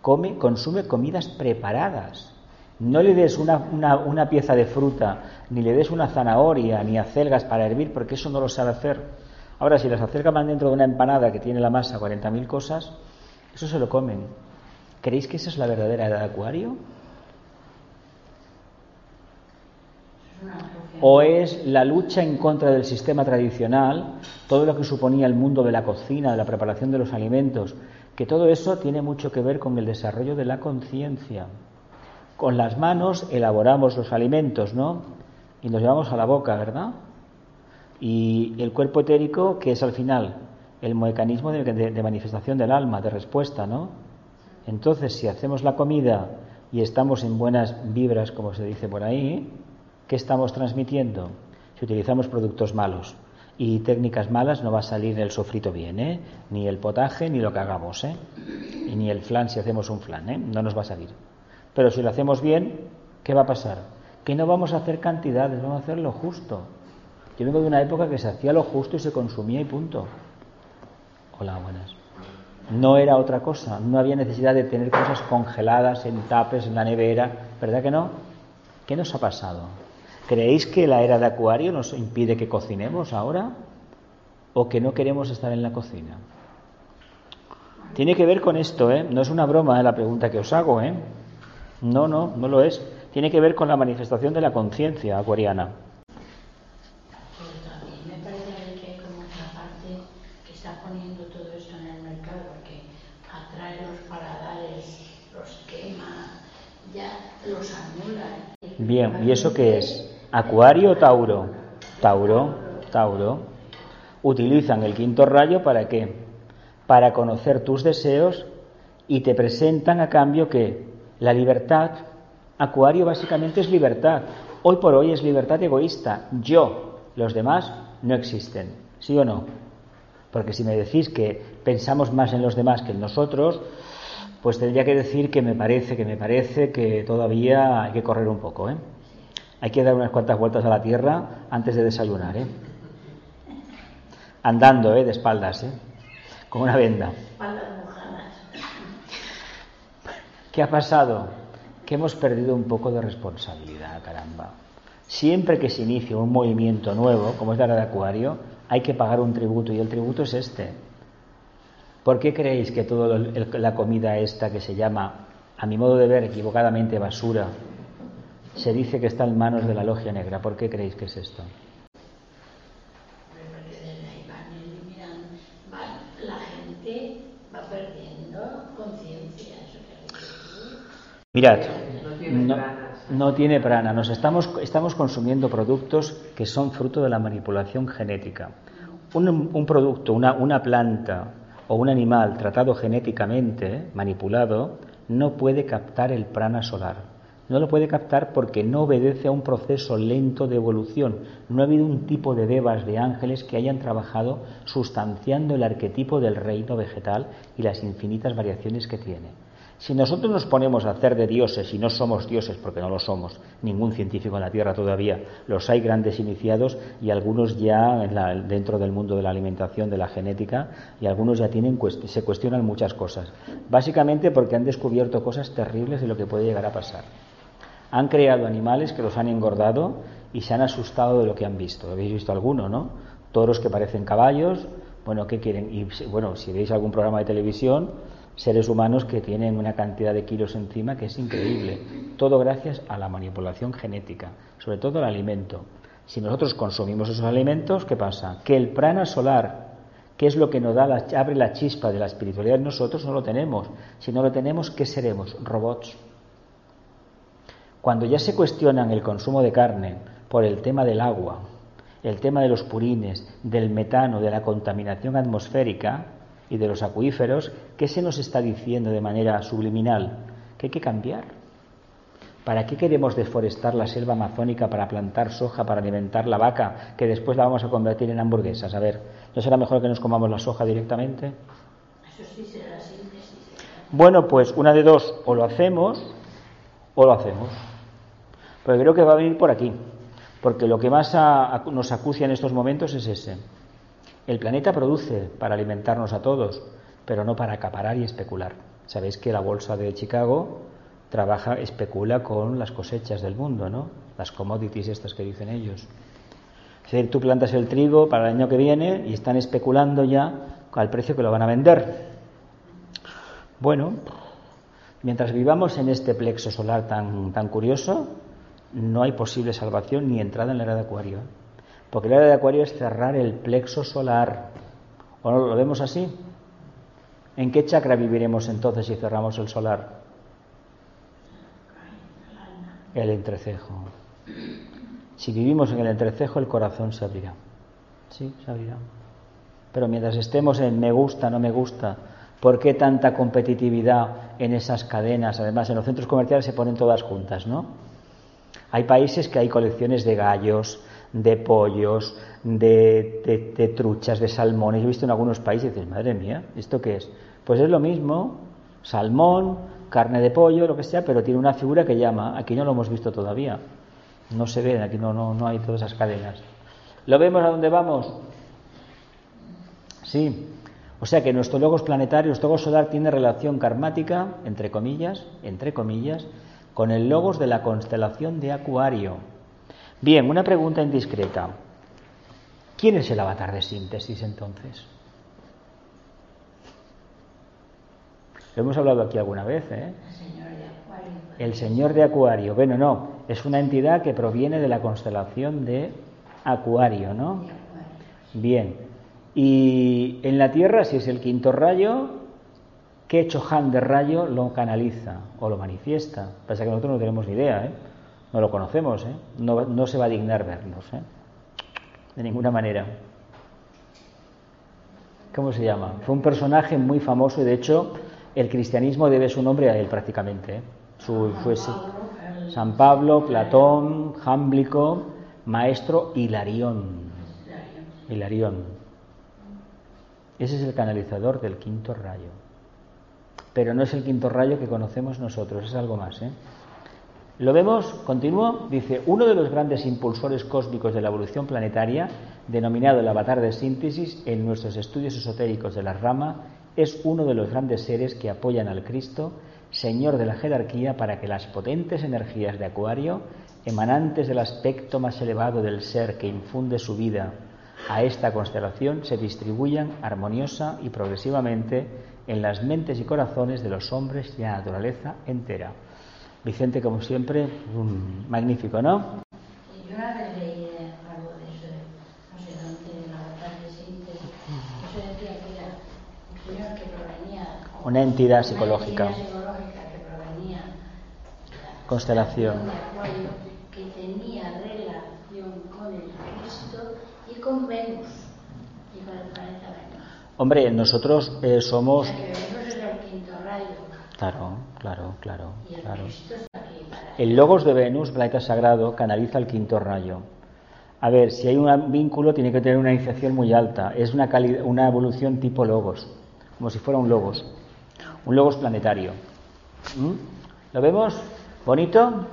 consume comidas preparadas No le des una, pieza de fruta, ni le des una zanahoria, ni acelgas para hervir, porque eso no lo sabe hacer. Ahora, si las acelgas van dentro de una empanada que tiene la masa 40.000 cosas, eso se lo comen. ¿Creéis que esa es la verdadera edad de acuario? ¿O es la lucha en contra del sistema tradicional, todo lo que suponía el mundo de la cocina, de la preparación de los alimentos, que todo eso tiene mucho que ver con el desarrollo de la conciencia? Con las manos elaboramos los alimentos, ¿no? Y los llevamos a la boca, ¿verdad? Y el cuerpo etérico, que es al final el mecanismo de, manifestación del alma, de respuesta, ¿no? Entonces, si hacemos la comida y estamos en buenas vibras, como se dice por ahí, ¿qué estamos transmitiendo? Si utilizamos productos malos y técnicas malas, no va a salir el sofrito bien, ¿eh? Ni el potaje, ni lo que hagamos, ¿eh? Y ni el flan si hacemos un flan, ¿eh? No nos va a salir. Pero si lo hacemos bien, ¿qué va a pasar? Que no vamos a hacer cantidades, vamos a hacer lo justo. Yo vengo de una época que se hacía lo justo y se consumía y punto. Hola, buenas. No era otra cosa, no había necesidad de tener cosas congeladas en tapes, en la nevera, ¿verdad que no? ¿Qué nos ha pasado? ¿Creéis que la era de Acuario nos impide que cocinemos ahora? ¿O que no queremos estar en la cocina? Tiene que ver con esto, ¿eh? No es una broma ¿eh? la pregunta que os hago, ¿eh? No, no, no lo es. Tiene que ver con la manifestación de la conciencia acuariana. Pero también me parece que hay como otra parte que está poniendo todo esto en el mercado, porque atrae los paladares, los quema, ya los anula. Bien, ¿y eso qué es? ¿Acuario o Tauro? Tauro, Tauro. Utilizan el quinto rayo para qué? Para conocer tus deseos y te presentan a cambio que la libertad, Acuario básicamente es libertad. Hoy por hoy es libertad egoísta. Yo, los demás no existen. ¿Sí o no? Porque si me decís que pensamos más en los demás que en nosotros, pues tendría que decir que me parece, que me parece que todavía hay que correr un poco. ¿eh? Hay que dar unas cuantas vueltas a la tierra antes de desayunar. ¿eh? Andando, ¿eh? de espaldas, ¿eh? con una venda. ¿Qué ha pasado? Que hemos perdido un poco de responsabilidad, caramba. Siempre que se inicia un movimiento nuevo, como es la de Acuario, hay que pagar un tributo y el tributo es este. ¿Por qué creéis que toda la comida esta que se llama, a mi modo de ver, equivocadamente basura, se dice que está en manos de la logia negra? ¿Por qué creéis que es esto? Mirad, no, tiene prana. Nos estamos, estamos consumiendo productos que son fruto de la manipulación genética. Un, producto, una, una planta o un animal tratado genéticamente, manipulado, no puede captar el prana solar. No lo puede captar porque no obedece a un proceso lento de evolución. No ha habido un tipo de devas de ángeles que hayan trabajado sustanciando el arquetipo del reino vegetal y las infinitas variaciones que tiene. Si nosotros nos ponemos a hacer de dioses y no somos dioses, porque no lo somos, ningún científico en la Tierra todavía, los hay grandes iniciados y algunos ya dentro del mundo de la alimentación, de la genética, y algunos ya tienen, se cuestionan muchas cosas. Básicamente porque han descubierto cosas terribles de lo que puede llegar a pasar. Han creado animales que los han engordado y se han asustado de lo que han visto. Habéis visto alguno, ¿no? Toros que parecen caballos. Bueno, ¿qué quieren? Y bueno, si veis algún programa de televisión, seres humanos que tienen una cantidad de kilos encima que es increíble. Todo gracias a la manipulación genética, sobre todo el alimento. Si nosotros consumimos esos alimentos, ¿qué pasa? Que el prana solar, que es lo que nos da la, abre la chispa de la espiritualidad nosotros, no lo tenemos. Si no lo tenemos, ¿qué seremos? Robots. Cuando ya se cuestionan el consumo de carne por el tema del agua, el tema de los purines, del metano, de la contaminación atmosférica, y de los acuíferos, ¿qué se nos está diciendo de manera subliminal? Que hay que cambiar. ¿Para qué queremos deforestar la selva amazónica para plantar soja, para alimentar la vaca, que después la vamos a convertir en hamburguesas? A ver, ¿no será mejor que nos comamos la soja directamente? Eso sí será. Bueno, pues una de dos, o lo hacemos o lo hacemos. Pero creo que va a venir por aquí, porque lo que más nos acucia en estos momentos es ese el planeta produce para alimentarnos a todos, pero no para acaparar y especular. Sabéis que la bolsa de Chicago trabaja, especula con las cosechas del mundo, ¿no? Las commodities estas que dicen ellos. Es decir, tú plantas el trigo para el año que viene y están especulando ya al precio que lo van a vender. Bueno, mientras vivamos en este plexo solar tan, tan curioso, no hay posible salvación ni entrada en la era de Acuario. Porque la era de Acuario es cerrar el plexo solar. ¿O no lo vemos así? ¿En qué chakra viviremos entonces si cerramos el solar? El entrecejo. Si vivimos en el entrecejo, el corazón se abrirá. Sí, se abrirá. Pero mientras estemos en me gusta, no me gusta, ¿por qué tanta competitividad en esas cadenas? Además, en los centros comerciales se ponen todas juntas, ¿no? Hay países que hay colecciones de gallos, de pollos, de, truchas, de salmones. He visto en algunos países y dices, madre mía, ¿esto qué es? Pues es lo mismo, salmón, carne de pollo, lo que sea, pero tiene una figura que llama. Aquí no lo hemos visto todavía. No se ve, aquí no, no, no hay todas esas cadenas. ¿Lo vemos a dónde vamos? Sí. O sea que nuestro logos planetario, nuestro logos solar tiene relación karmática, entre comillas, entre comillas, con el logos de la constelación de Acuario. Bien, una pregunta indiscreta. ¿Quién es el avatar de síntesis entonces? Lo hemos hablado aquí alguna vez, ¿eh? El señor de Acuario. El señor de Acuario. Bueno, no, es una entidad que proviene de la constelación de Acuario, ¿no? Bien. Y en la Tierra, si es el quinto rayo, ¿qué Chohan de rayo lo canaliza o lo manifiesta? Pasa que nosotros no tenemos ni idea, ¿eh? No lo conocemos, ¿eh? No, no se va a dignar vernos, ¿eh? De ninguna manera. ¿Cómo se llama? Fue un personaje muy famoso y de hecho el cristianismo debe su nombre a él prácticamente. ¿eh? Su, fue San Pablo, Platón, Jámblico, maestro Hilarión. Hilarión. Ese es el canalizador del quinto rayo. Pero no es el quinto rayo que conocemos nosotros, es algo más. ¿eh? Lo vemos, continúo, dice, uno de los grandes impulsores cósmicos de la evolución planetaria, denominado el avatar de síntesis en nuestros estudios esotéricos de la rama, es uno de los grandes seres que apoyan al Cristo, Señor de la jerarquía, para que las potentes energías de Acuario, emanantes del aspecto más elevado del ser que infunde su vida a esta constelación, se distribuyan armoniosa y progresivamente en las mentes y corazones de los hombres y la naturaleza entera. Vicente, como siempre, un magnífico, ¿no? Yo una vez leí algo de eso, no sé dónde, en la batalla de síntesis, eso decía que era un señor que provenía... Una entidad psicológica. Una entidad psicológica que provenía Constelación. que tenía relación con el Cristo y con Venus, y con el planeta Venus. Hombre, nosotros eh, somos... sea que Venus es el quinto rayo, Claro, claro, claro, claro. El logos de Venus, planeta sagrado, canaliza el quinto rayo. A ver, si hay un vínculo, tiene que tener una iniciación muy alta. Es una, una evolución tipo logos, como si fuera un logos, un logos planetario. ¿Mm? ¿Lo vemos? ¿Bonito?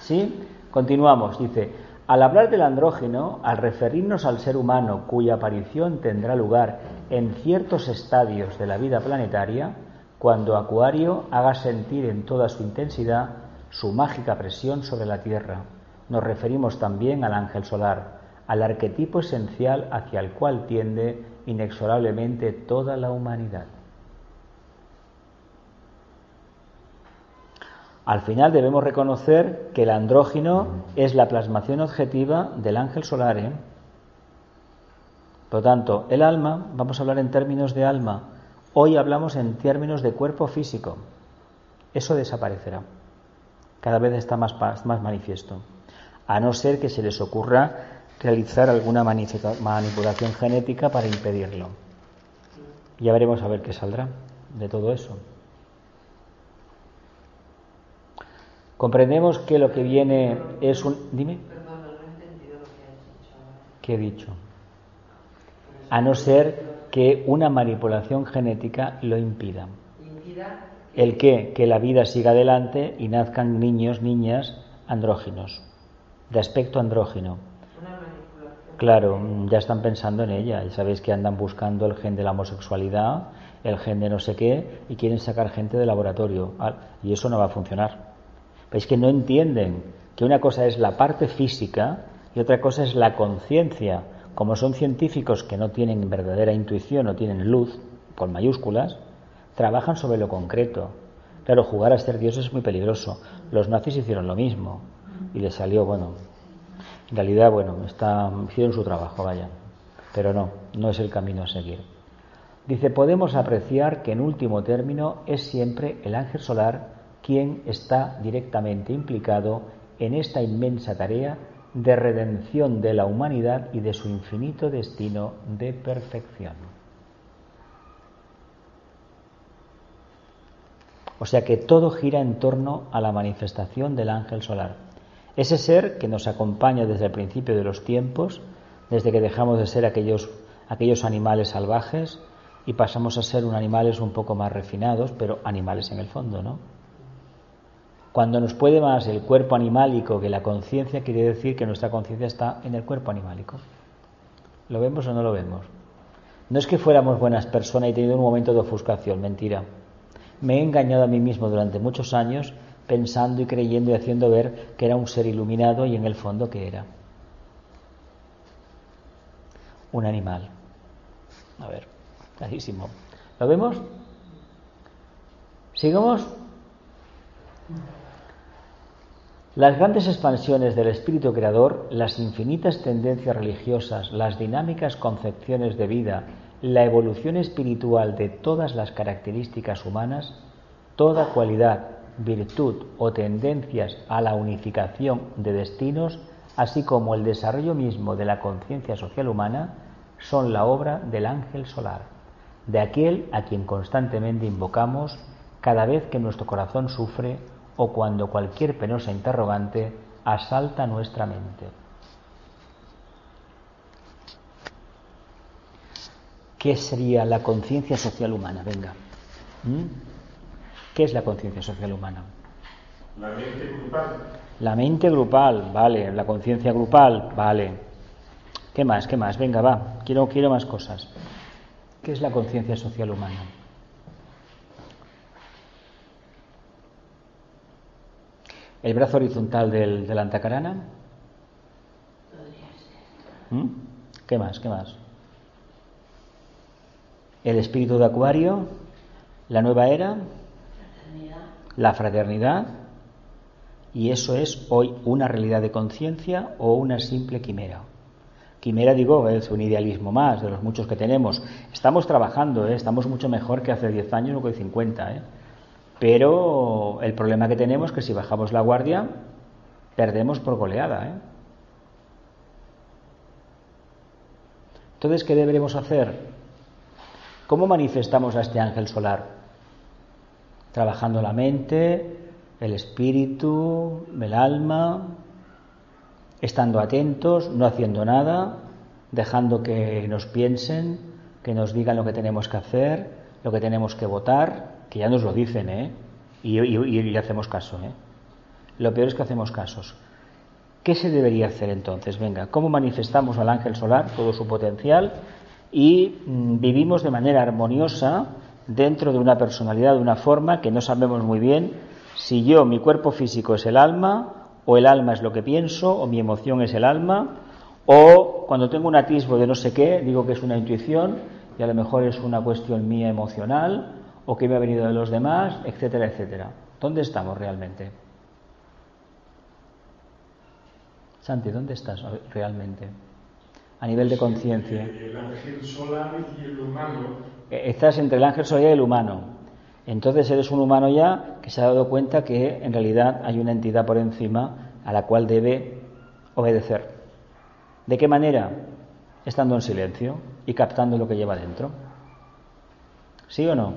¿Sí? Continuamos. Dice, al hablar del andrógeno, al referirnos al ser humano cuya aparición tendrá lugar en ciertos estadios de la vida planetaria, cuando Acuario haga sentir en toda su intensidad su mágica presión sobre la Tierra. Nos referimos también al ángel solar, al arquetipo esencial hacia el cual tiende inexorablemente toda la humanidad. Al final debemos reconocer que el andrógino es la plasmación objetiva del ángel solar. ¿eh? Por lo tanto, el alma, vamos a hablar en términos de alma, hoy hablamos en términos de cuerpo físico. Eso desaparecerá. Cada vez está más, más manifiesto. A no ser que se les ocurra realizar alguna manipulación genética para impedirlo. Ya veremos a ver qué saldrá de todo eso. Comprendemos que lo que viene es un... Dime. Perdón, no he entendido lo que has dicho ahora. ¿Qué he dicho? A no ser que una manipulación genética lo impida. ¿El qué? Que la vida siga adelante y nazcan niños, niñas andróginos, de aspecto andrógino. Claro, ya están pensando en ella. Y sabéis que andan buscando el gen de la homosexualidad, el gen de no sé qué, y quieren sacar gente de laboratorio. Ah, y eso no va a funcionar. Es que no entienden que una cosa es la parte física y otra cosa es la conciencia. Como son científicos que no tienen verdadera intuición, no tienen luz, con mayúsculas, trabajan sobre lo concreto. Claro, jugar a ser Dios es muy peligroso. Los nazis hicieron lo mismo y les salió, bueno, en realidad, bueno, está, hicieron su trabajo, vaya, pero no, no es el camino a seguir. Dice, podemos apreciar que en último término es siempre el ángel solar quien está directamente implicado en esta inmensa tarea de redención de la humanidad y de su infinito destino de perfección. O sea que todo gira en torno a la manifestación del ángel solar. Ese ser que nos acompaña desde el principio de los tiempos, desde que dejamos de ser aquellos, aquellos animales salvajes y pasamos a ser un animales un poco más refinados, pero animales en el fondo, ¿no? Cuando nos puede más el cuerpo animálico que la conciencia, quiere decir que nuestra conciencia está en el cuerpo animálico. ¿Lo vemos o no lo vemos? No es que fuéramos buenas personas y tenido un momento de ofuscación, mentira. Me he engañado a mí mismo durante muchos años pensando y creyendo y haciendo ver que era un ser iluminado y en el fondo que era un animal. A ver, clarísimo. ¿Lo vemos? ¿Sigamos? Las grandes expansiones del espíritu creador, las infinitas tendencias religiosas, las dinámicas concepciones de vida la evolución espiritual de todas las características humanas, toda cualidad, virtud o tendencias a la unificación de destinos, así como el desarrollo mismo de la conciencia social humana, son la obra del ángel solar, de aquel a quien constantemente invocamos cada vez que nuestro corazón sufre o cuando cualquier penosa interrogante asalta nuestra mente. ¿Qué sería la conciencia social humana? Venga. ¿Mm? ¿Qué es la conciencia social humana? La mente grupal. La mente grupal, vale. La conciencia grupal, vale. ¿Qué más? ¿Qué más? Venga, va. Quiero, quiero más cosas. ¿Qué es la conciencia social humana? El brazo horizontal del, del antacarana. ¿Mm? ¿Qué más? ¿Qué más? el espíritu de Acuario, la nueva era, la fraternidad, y eso es hoy una realidad de conciencia o una simple quimera. Quimera, digo, es un idealismo más de los muchos que tenemos. Estamos trabajando, ¿eh? estamos mucho mejor que hace 10 años o que 50, ¿eh? Pero el problema que tenemos es que si bajamos la guardia, perdemos por goleada. ¿eh? Entonces, ¿qué deberemos hacer? ¿Cómo manifestamos a este ángel solar? Trabajando la mente, el espíritu, el alma, estando atentos, no haciendo nada, dejando que nos piensen, que nos digan lo que tenemos que hacer, que tenemos que votar, que ya nos lo dicen, ¿eh? Y, y hacemos caso, ¿eh? Lo peor es que hacemos casos. ¿Qué se debería hacer entonces? Venga, ¿cómo manifestamos al ángel solar todo su potencial y mm, vivimos de manera armoniosa dentro de una personalidad, de una forma que no sabemos muy bien si yo, mi cuerpo físico es el alma, o el alma es lo que pienso, o mi emoción es el alma, o cuando tengo un atisbo de no sé qué, digo que es una intuición y a lo mejor es una cuestión mía emocional, o que me ha venido de los demás, etcétera, etcétera. ¿Dónde estamos realmente? Santi, ¿dónde estás realmente? a nivel de conciencia. El ángel solar y el humano. Eh, estás entre el ángel solar y el humano. Entonces eres un humano ya que se ha dado cuenta que en realidad hay una entidad por encima a la cual debe obedecer. ¿De qué manera? Estando en silencio y captando lo que lleva dentro. ¿Sí o no?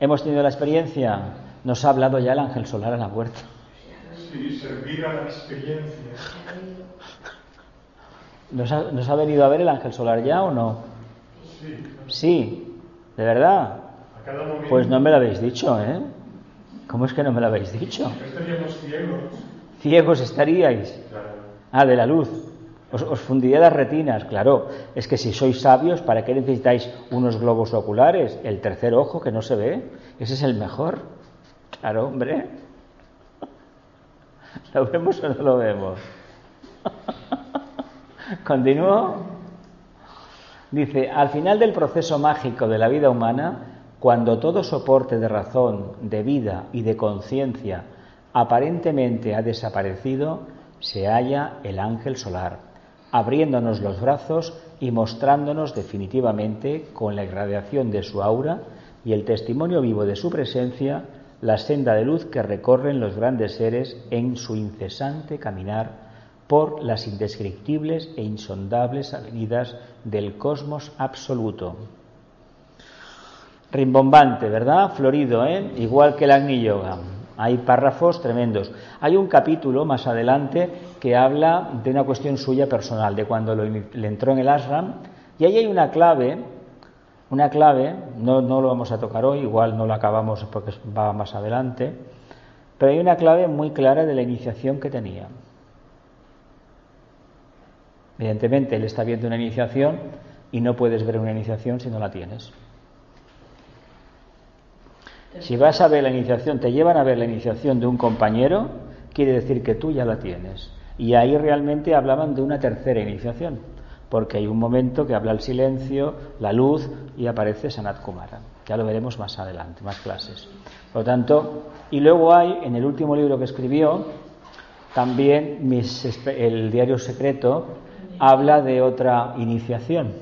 Hemos tenido la experiencia, nos ha hablado ya el ángel solar a la puerta. Sí, servir a la experiencia. *laughs* ¿Nos ha, venido a ver el ángel solar ya o no? Sí. ¿de verdad? Pues no me lo habéis dicho, ¿eh? ¿Cómo es que no me lo habéis dicho? Estaríamos ciegos. ¿Ciegos estaríais? Ah, de la luz. Os, os las retinas, claro. Es que si sois sabios, ¿para qué necesitáis unos globos oculares? El tercer ojo que no se ve, ese es el mejor. Claro, hombre. *laughs* ¿Lo vemos o no lo vemos? *laughs* Continúo. Dice, al final del proceso mágico de la vida humana, cuando todo soporte de razón, de vida y de conciencia aparentemente ha desaparecido, se halla el ángel solar, abriéndonos los brazos y mostrándonos definitivamente, con la irradiación de su aura y el testimonio vivo de su presencia, la senda de luz que recorren los grandes seres en su incesante caminar por las indescriptibles e insondables avenidas del cosmos absoluto. Rimbombante, ¿verdad? Florido, ¿eh? Igual que el Agni Yoga. Hay párrafos tremendos. Hay un capítulo más adelante que habla de una cuestión suya personal, de cuando le entró en el ashram. Y ahí hay una clave, una clave, no, no lo vamos a tocar hoy, igual no lo acabamos porque va más adelante, pero hay una clave muy clara de la iniciación que tenía. Evidentemente, él está viendo una iniciación y no puedes ver una iniciación si no la tienes. Si vas a ver la iniciación, te llevan a ver la iniciación de un compañero, quiere decir que tú ya la tienes. Y ahí realmente hablaban de una tercera iniciación, porque hay un momento que habla el silencio, la luz y aparece Sanat Kumara. Ya lo veremos más adelante, más clases. Por lo tanto, y luego hay en el último libro que escribió, también el diario secreto habla de otra iniciación.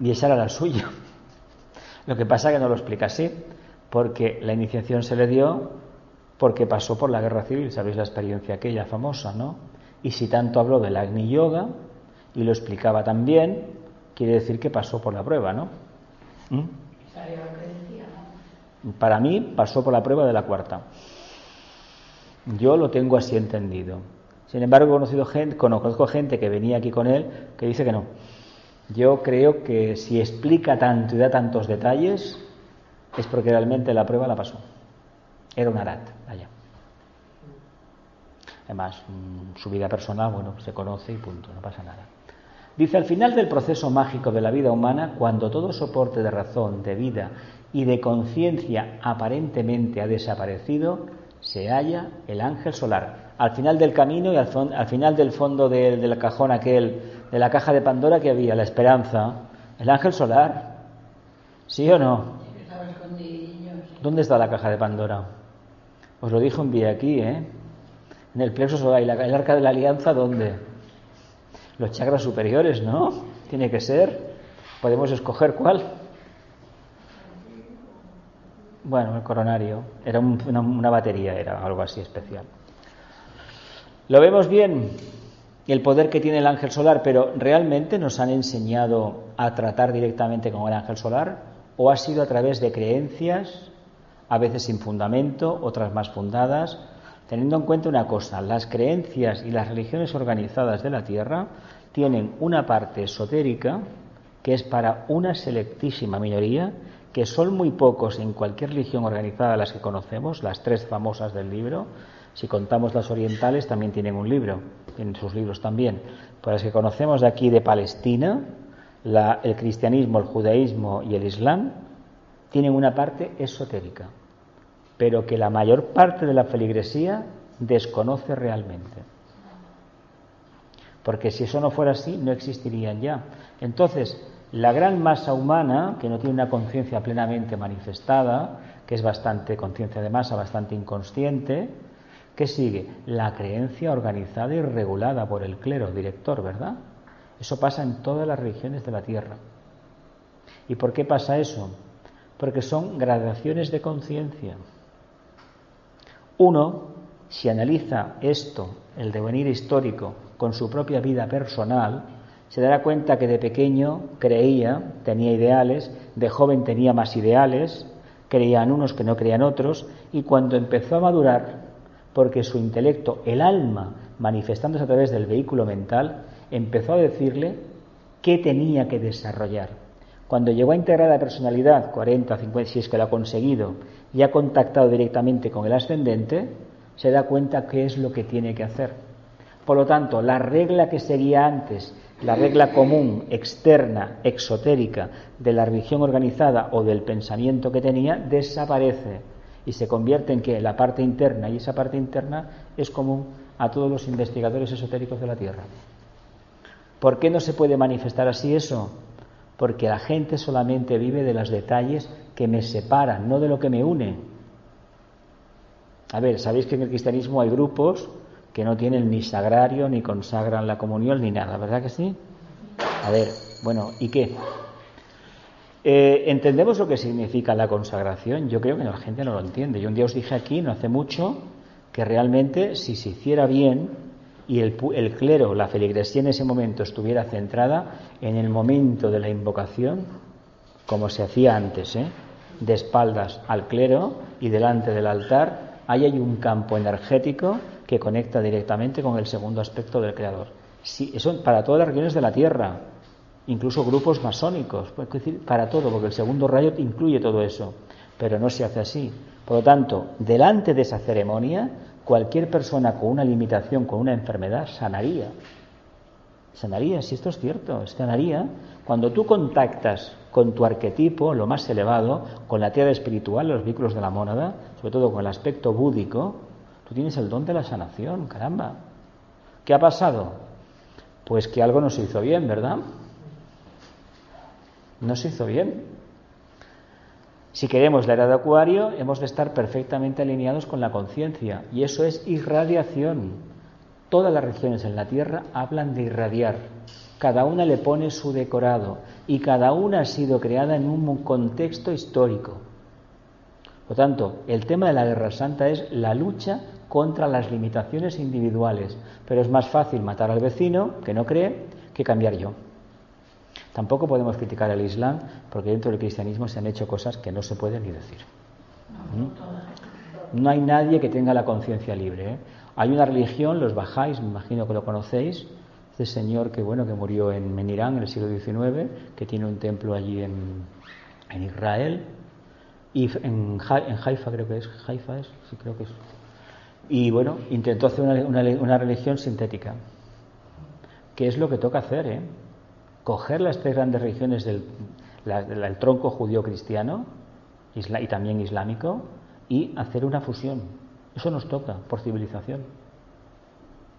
Y esa era la suya. Lo que pasa es que no lo explica así, porque la iniciación se le dio porque pasó por la guerra civil, sabéis la experiencia aquella famosa, ¿no? Y si tanto habló del Agni Yoga y lo explicaba también, quiere decir que pasó por la prueba, ¿no? ¿Mm? Para mí pasó por la prueba de la cuarta. Yo lo tengo así entendido. Sin embargo, he conocido gente, conozco gente que venía aquí con él que dice que no, yo creo que si explica tanto y da tantos detalles es porque realmente la prueba la pasó. Era un arat, vaya. Además, mm, su vida personal, bueno, se conoce y punto, no pasa nada. Dice, al final del proceso mágico de la vida humana, cuando todo soporte de razón, de vida y de conciencia aparentemente ha desaparecido, se halla el ángel solar. Al final del camino y al, final del fondo del cajón aquel de la caja de Pandora que había, la esperanza, el ángel solar. ¿Sí o no? ¿Dónde está la caja de Pandora? Os lo dijo un día aquí, ¿eh? En el plexo solar. ¿Y el arca de la alianza dónde? Los chakras superiores, ¿no? Tiene que ser. Podemos escoger cuál. Bueno, el coronario. Era una, una batería, era algo así especial. ¿Lo vemos bien? El poder que tiene el ángel solar, pero ¿realmente nos han enseñado a tratar directamente con el ángel solar? ¿O ha sido a través de creencias, a veces sin fundamento, otras más fundadas? Teniendo en cuenta una cosa, las creencias y las religiones organizadas de la Tierra tienen una parte esotérica que es para una selectísima minoría, que son muy pocos en cualquier religión organizada las que conocemos, las tres famosas del libro, si contamos las orientales, también tienen un libro, en sus libros también. Por las que conocemos de aquí de Palestina, el cristianismo, el judaísmo y el islam, tienen una parte esotérica, pero que la mayor parte de la feligresía desconoce realmente. Porque si eso no fuera así, no existirían ya. Entonces, la gran masa humana, que no tiene una conciencia plenamente manifestada, que es bastante conciencia de masa, bastante inconsciente, ¿Qué sigue? La creencia organizada y regulada por el clero director, ¿verdad? Eso pasa en todas las religiones de la tierra. ¿Y por qué pasa eso? Porque son gradaciones de conciencia. Uno, si analiza esto, el devenir histórico, con su propia vida personal, se dará cuenta que de pequeño creía, tenía ideales, de joven tenía más ideales, creían unos que no creían otros, y cuando empezó a madurar, porque su intelecto, el alma, manifestándose a través del vehículo mental, empezó a decirle qué tenía que desarrollar. Cuando llegó a integrar la personalidad, 40, 50, si es que lo ha conseguido, y ha contactado directamente con el ascendente, se da cuenta qué es lo que tiene que hacer. Por lo tanto, la regla que seguía antes, la regla común, externa, exotérica, de la religión organizada o del pensamiento que tenía, desaparece y se convierte en que la parte interna, y esa parte interna es común a todos los investigadores esotéricos de la Tierra. ¿Por qué no se puede manifestar así eso? Porque la gente solamente vive de los detalles que me separan, no de lo que me une. A ver, sabéis que en el cristianismo hay grupos que no tienen ni sagrario, ni consagran la comunión, ni nada, ¿verdad que sí? A ver, bueno, ¿y qué? Eh, ¿Entendemos lo que significa la consagración? Yo creo que la gente no lo entiende. Yo un día os dije aquí, no hace mucho, que realmente si se hiciera bien y el, el clero, la feligresía en ese momento estuviera centrada en el momento de la invocación, como se hacía antes, ¿eh? de espaldas al clero y delante del altar, ahí hay un campo energético que conecta directamente con el segundo aspecto del Creador. Eso para todas las regiones de la Tierra, incluso grupos masónicos, pues, para todo, porque el segundo rayo incluye todo eso, pero no se hace así. Por lo tanto, delante de esa ceremonia, cualquier persona con una limitación, con una enfermedad, sanaría. Sanaría, si esto es cierto, sanaría. Cuando tú contactas con tu arquetipo, lo más elevado, con la tierra espiritual, los vínculos de la mónada, sobre todo con el aspecto búdico, tú tienes el don de la sanación, caramba. ¿Qué ha pasado? Pues que algo no se hizo bien, ¿verdad? No se hizo bien. Si queremos la era de Acuario, hemos de estar perfectamente alineados con la conciencia, y eso es irradiación. Todas las regiones en la Tierra hablan de irradiar. Cada una le pone su decorado y cada una ha sido creada en un contexto histórico. Por tanto, el tema de la Guerra Santa es la lucha contra las limitaciones individuales, pero es más fácil matar al vecino que no cree que cambiar yo. Tampoco podemos criticar al Islam porque dentro del cristianismo se han hecho cosas que no se pueden ni decir. ¿Mm? No hay nadie que tenga la conciencia libre. ¿eh? Hay una religión, los bajáis, me imagino que lo conocéis, este señor que bueno que murió en, Menirán en el siglo XIX, que tiene un templo allí en, Israel y en, Haifa creo que es, Haifa es, sí creo que es. Y bueno, intentó hacer una, una, una religión sintética, que es lo que toca hacer, ¿eh? Coger las tres grandes religiones del el tronco judío-cristiano y también islámico y hacer una fusión. Eso nos toca por civilización.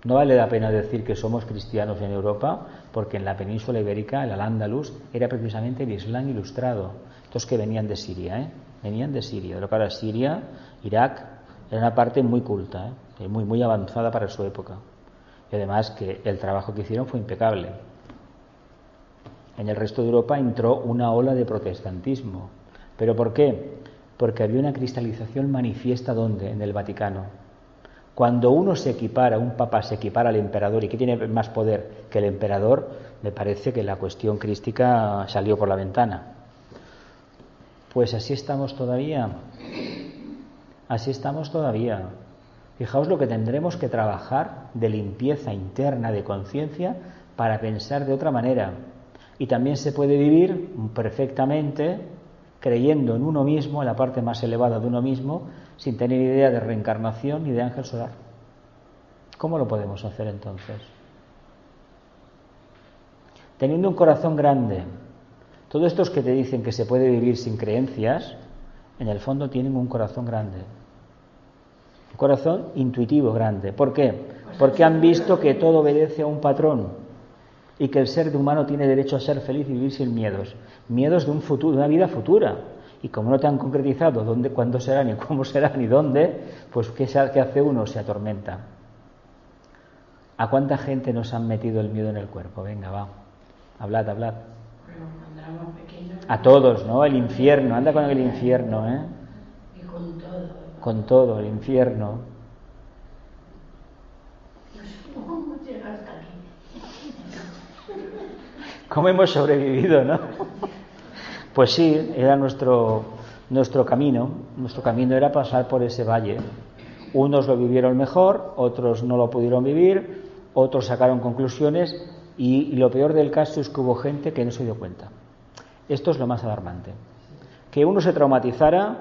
No vale la pena decir que somos cristianos en Europa, porque en la península ibérica, el al-Ándalus, era precisamente el Islam ilustrado. Estos que venían de Siria, ¿eh? venían de Siria. De lo que Siria, Irak, era una parte muy culta, ¿eh? muy, muy avanzada para su época. Y además que el trabajo que hicieron fue impecable. En el resto de Europa entró una ola de protestantismo. ¿Pero por qué? Porque había una cristalización manifiesta donde? En el Vaticano. Cuando uno se equipara, un papa se equipara al emperador y que tiene más poder que el emperador, me parece que la cuestión crística salió por la ventana. Pues así estamos todavía. Así estamos todavía. Fijaos lo que tendremos que trabajar de limpieza interna de conciencia para pensar de otra manera. Y también se puede vivir perfectamente creyendo en uno mismo, en la parte más elevada de uno mismo, sin tener idea de reencarnación ni de ángel solar. ¿Cómo lo podemos hacer entonces? Teniendo un corazón grande, todos estos que te dicen que se puede vivir sin creencias, en el fondo tienen un corazón grande. Un corazón intuitivo grande. ¿Por qué? Porque han visto que todo obedece a un patrón y que el ser humano tiene derecho a ser feliz y vivir sin miedos. Miedos de un futuro, de una vida futura. Y como no te han concretizado dónde, cuándo será, ni *laughs* cómo será, ni dónde, pues ¿qué, qué hace uno? Se atormenta. ¿A cuánta gente nos han metido el miedo en el cuerpo? Venga, va. Hablad, hablad. A todos, ¿no? El infierno, anda con el infierno, ¿eh? Y con todo. Con todo, el infierno. ¿Cómo llegaste aquí? ¿Cómo hemos sobrevivido, no? Pues sí, era nuestro, nuestro camino. Nuestro camino era pasar por ese valle. Unos lo vivieron mejor, otros no lo pudieron vivir, otros sacaron conclusiones y, lo peor del caso es que hubo gente que no se dio cuenta. Esto es lo más alarmante. Que uno se traumatizara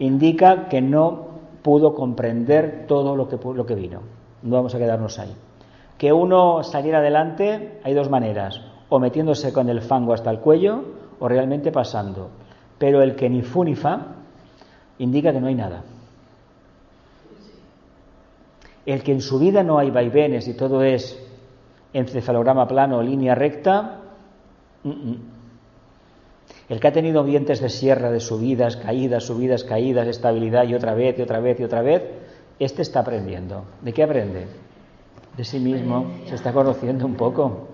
indica que no pudo comprender todo lo que, lo que vino. No vamos a quedarnos ahí. que uno saliera adelante, hay dos maneras, o metiéndose con el fango hasta el cuello o realmente pasando. Pero el que ni fu ni fa indica que no hay nada. El que en su vida no hay vaivenes y todo es encefalograma plano, línea recta, el que ha tenido dientes de sierra de subidas, caídas, subidas, caídas, estabilidad y otra vez y otra vez y otra vez, este está aprendiendo. ¿De qué aprende? De sí mismo, se está conociendo un poco.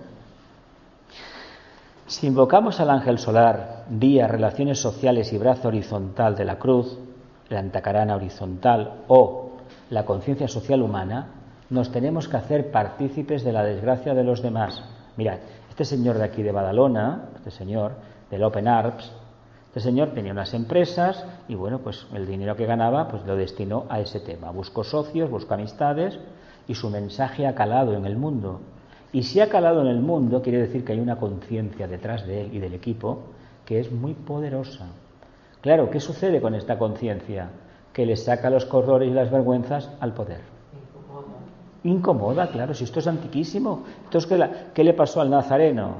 Si invocamos al ángel solar, vía relaciones sociales y brazo horizontal de la cruz, la antacarana horizontal o la conciencia social humana, nos tenemos que hacer partícipes de la desgracia de los demás. Mirad, este señor de aquí de Badalona, este señor del Open Arts, este señor tenía unas empresas y bueno, pues el dinero que ganaba pues lo destinó a ese tema. Buscó socios, buscó amistades y su mensaje ha calado en el mundo. Y si ha calado en el mundo, quiere decir que hay una conciencia detrás de él y del equipo que es muy poderosa. Claro, ¿qué sucede con esta conciencia? Que le saca los corrores y las vergüenzas al poder. Incomoda, claro, si esto es antiquísimo. Entonces, ¿qué, le pasó al Nazareno?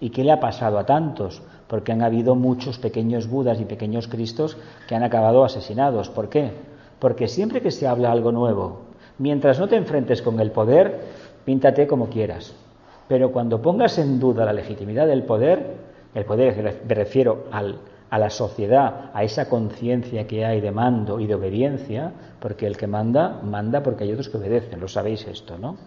¿Y qué le ha pasado a tantos? Porque han habido muchos pequeños Budas y pequeños Cristos que han acabado asesinados. ¿Por qué? Porque siempre que se habla algo nuevo, mientras no te enfrentes con el poder, píntate como quieras. Pero cuando pongas en duda la legitimidad del poder, el poder me refiero al, a la sociedad, a esa conciencia que hay de mando y de obediencia, porque el que manda, manda porque hay otros que obedecen, lo sabéis esto, ¿no?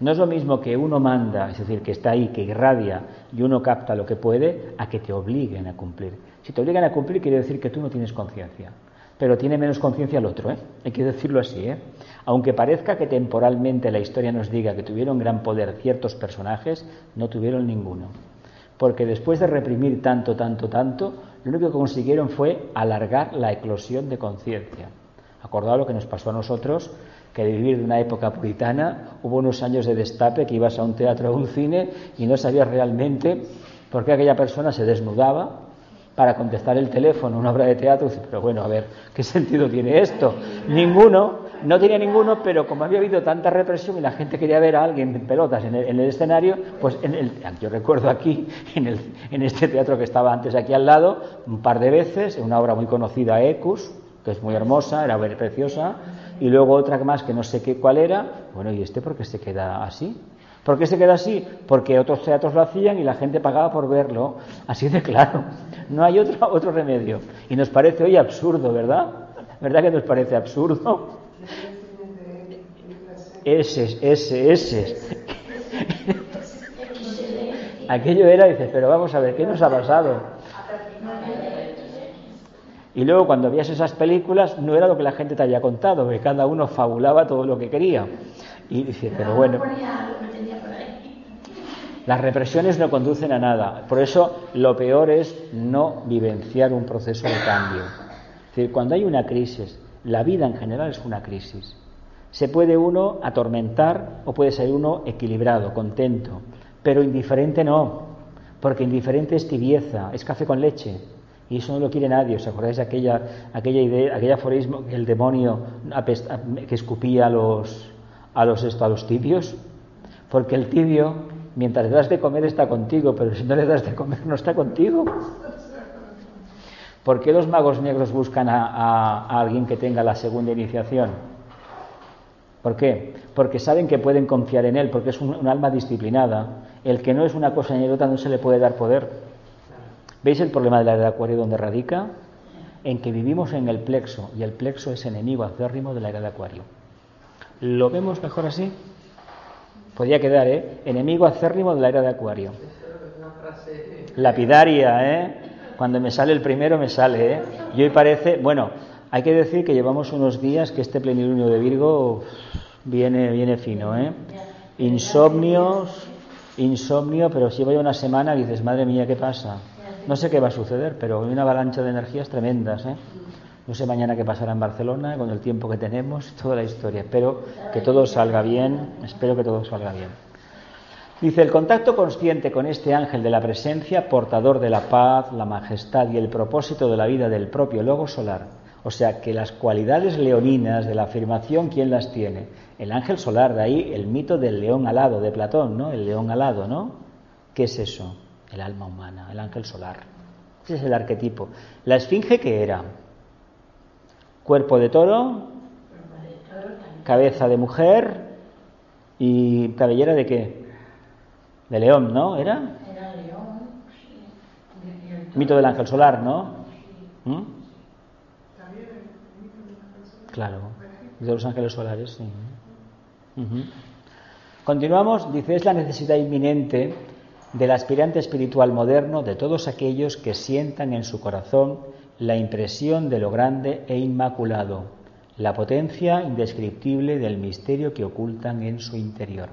No es lo mismo que uno manda, es decir, que está ahí, que irradia y uno capta lo que puede, a que te obliguen a cumplir. Si te obligan a cumplir, quiere decir que tú no tienes conciencia, pero tiene menos conciencia el otro, ¿eh? Hay que decirlo así, ¿eh? Aunque parezca que temporalmente la historia nos diga que tuvieron gran poder ciertos personajes, no tuvieron ninguno. Porque después de reprimir tanto, tanto, tanto, lo único que consiguieron fue alargar la eclosión de conciencia. Acordado lo que nos pasó a nosotros, que de vivir de una época puritana hubo unos años de destape que ibas a un teatro o a un cine y no sabías realmente por qué aquella persona se desnudaba para contestar el teléfono, una obra de teatro, pero bueno, a ver, ¿qué sentido tiene esto? Ninguno, no tenía ninguno, pero como había habido tanta represión y la gente quería ver a alguien en pelotas en el, escenario, pues en el, yo recuerdo aquí, en, el, en este teatro que estaba antes aquí al lado, un par de veces, una obra muy conocida, Ecus, que es muy hermosa, era preciosa, y luego otra más que no sé qué cuál era, bueno, ¿y este por qué se queda así? ¿Por qué se queda así? Porque otros teatros lo hacían y la gente pagaba por verlo, así de claro. No hay otro, *laughs* otro remedio. Y nos parece hoy absurdo, ¿verdad? ¿Verdad que nos parece absurdo? Ese, ese, ese. *laughs* Aquello era, dices, pero vamos a ver, ¿qué nos ha pasado? Y luego cuando veías esas películas no era lo que la gente te había contado, que cada uno fabulaba todo lo que quería. Y dices, pero bueno, las represiones no conducen a nada. Por eso lo peor es no vivenciar un proceso de cambio. Es decir, cuando hay una crisis, la vida en general es una crisis. Se puede uno atormentar o puede ser uno equilibrado, contento, pero indiferente no, porque indiferente es tibieza, es café con leche. Y eso no lo quiere nadie. ¿Os acordáis de aquella, aquella idea, aquel aforismo el demonio que escupía a los, a los, a los tibios? Porque el tibio, mientras le das de comer, está contigo, pero si no le das de comer, no está contigo. ¿Por qué los magos negros buscan a, alguien que tenga la segunda iniciación? ¿Por qué? Porque saben que pueden confiar en él, porque es un, alma disciplinada. El que no es una cosa ni otra no se le puede dar poder. ¿Veis el problema de la era de Acuario donde radica? En que vivimos en el plexo y el plexo es enemigo acérrimo de la era de Acuario. ¿Lo vemos mejor así? Podría quedar, ¿eh? Enemigo acérrimo de la era de Acuario. Lapidaria, ¿eh? Cuando me sale el primero, me sale, ¿eh? Y hoy parece, bueno, hay que decir que llevamos unos días que este plenilunio de Virgo viene, viene fino, ¿eh? Insomnios, insomnio, pero si voy una semana dices, madre mía, ¿qué pasa? No sé qué va a suceder, pero hay una avalancha de energías tremendas, ¿eh? No sé mañana qué pasará en Barcelona con el tiempo que tenemos, toda la historia. Espero que todo salga bien, espero que todo salga bien. Dice, el contacto consciente con este ángel de la presencia, portador de la paz, la majestad y el propósito de la vida del propio logo solar, O sea que las cualidades leoninas de la afirmación, ¿quién las tiene? El ángel solar, de ahí el mito del león alado de Platón, ¿no? El león alado, ¿no? ¿Qué es eso? El alma humana, el ángel solar. Ese es el arquetipo. La esfinge, ¿qué era? Cuerpo de toro, cabeza de mujer y cabellera de qué? De león, ¿no? ¿Era? León, sí. Mito del ángel solar, ¿no? ¿Mm? Claro, de los ángeles solares, sí. Continuamos, dice, es la necesidad inminente del aspirante espiritual moderno de todos aquellos que sientan en su corazón la impresión de lo grande e inmaculado, la potencia indescriptible del misterio que ocultan en su interior.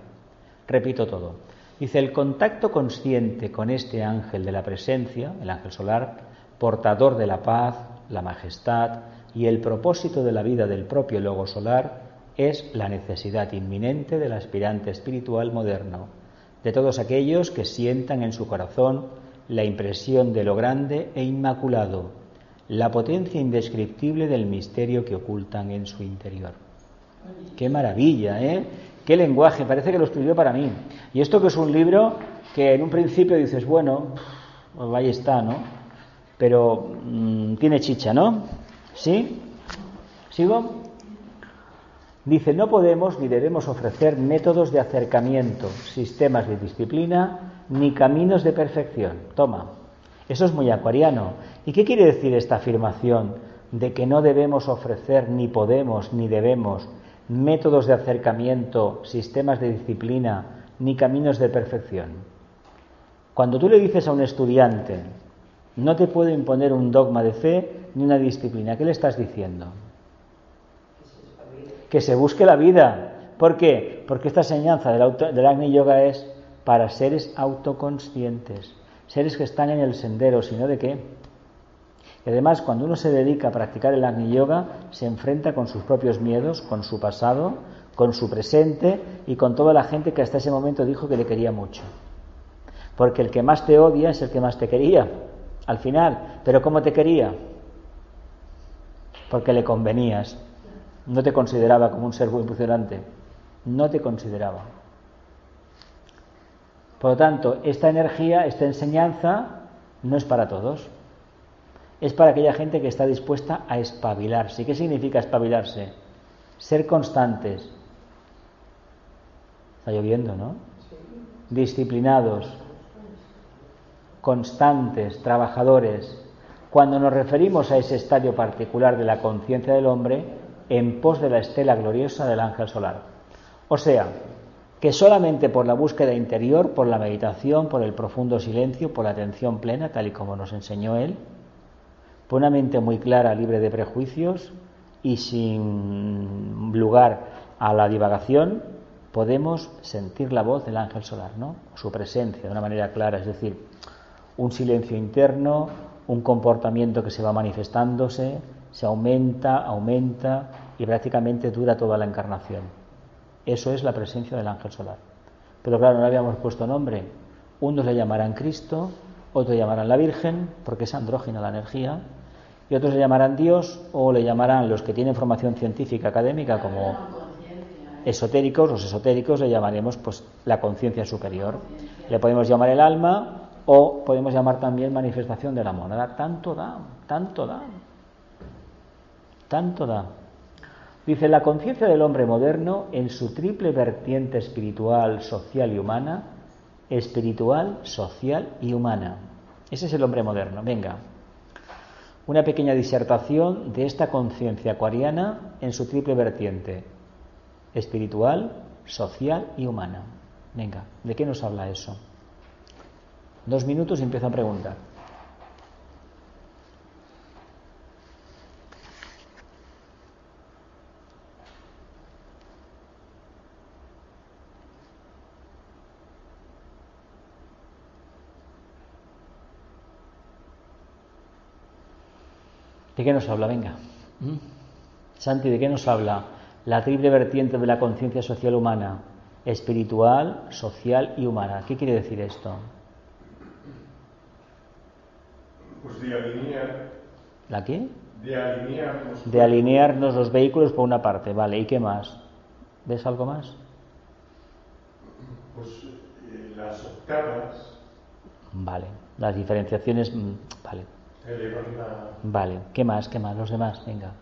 Repito todo. Dice, el contacto consciente con este ángel de la presencia, el ángel solar, portador de la paz, la majestad, y el propósito de la vida del propio logo solar es la necesidad inminente del aspirante espiritual moderno, de todos aquellos que sientan en su corazón la impresión de lo grande e inmaculado, la potencia indescriptible del misterio que ocultan en su interior. Qué maravilla, ¿eh? Qué lenguaje, parece que lo escribió para mí. Y esto que es un libro que en un principio dices, bueno, pues ahí está, ¿no? Pero mmm, tiene chicha, ¿no? ¿Sí? ¿Sigo? Dice, no podemos ni debemos ofrecer métodos de acercamiento, sistemas de disciplina, ni caminos de perfección. Toma, eso es muy acuariano. ¿Y qué quiere decir esta afirmación de que no debemos ofrecer, ni podemos, ni debemos métodos de acercamiento, sistemas de disciplina, ni caminos de perfección? Cuando tú le dices a un estudiante, no te puedo imponer un dogma de fe ni una disciplina, ¿qué le estás diciendo? Que se busque la vida. ¿Por qué? Porque esta enseñanza del, del Agni Yoga es para seres autoconscientes, seres que están en el sendero, sino de qué. Y además, cuando uno se dedica a practicar el Agni Yoga, se enfrenta con sus propios miedos, con su pasado, con su presente y con toda la gente que hasta ese momento dijo que le quería mucho. Porque el que más te odia es el que más te quería, al final. ¿Pero cómo te quería? Porque le convenías. No te consideraba como un ser muy funcionante. No te consideraba. Por lo tanto, esta energía, esta enseñanza, no es para todos. Es para aquella gente que está dispuesta a espabilarse. ¿Y qué significa espabilarse? Ser constantes. Está lloviendo, ¿no? Disciplinados, constantes, trabajadores. Cuando nos referimos a ese estadio particular de la conciencia del hombre, en pos de la estela gloriosa del ángel solar. O sea, que solamente por la búsqueda interior, por la meditación, por el profundo silencio, por la atención plena, tal y como nos enseñó él, por una mente muy clara, libre de prejuicios y sin lugar a la divagación, podemos sentir la voz del ángel solar, ¿no? Su presencia de una manera clara, es decir, un silencio interno, un comportamiento que se va manifestándose, se aumenta, aumenta y prácticamente dura toda la encarnación. Eso es la presencia del ángel solar. Pero claro, no le habíamos puesto nombre. Unos le llamarán Cristo, otros le llamarán la Virgen, porque es andrógina la energía, y otros le llamarán Dios o le llamarán los que tienen formación científica académica como esotéricos, los esotéricos le llamaremos pues la conciencia superior. Le podemos llamar el alma o podemos llamar también manifestación de la monada. Tanto da, tanto da, tanto da. Dice, la conciencia del hombre moderno en su triple vertiente espiritual, social y humana, espiritual, social y humana. Ese es el hombre moderno. Venga, una pequeña disertación de esta conciencia acuariana en su triple vertiente, espiritual, social y humana. Venga, ¿de qué nos habla eso? Dos minutos y empiezo a preguntar. ¿De qué nos habla? Venga. ¿Mm? Santi, ¿de qué nos habla? La triple vertiente de la conciencia social humana, espiritual, social y humana. ¿Qué quiere decir esto? Pues de la línea. ¿La qué? de alinearnos. De alinearnos los vehículos por una parte, vale. ¿Y qué más? ¿Ves algo más? Pues eh, las octavas Vale. Las diferenciaciones, mm, vale. Vale. ¿Qué más? ¿Qué más? Los demás, venga.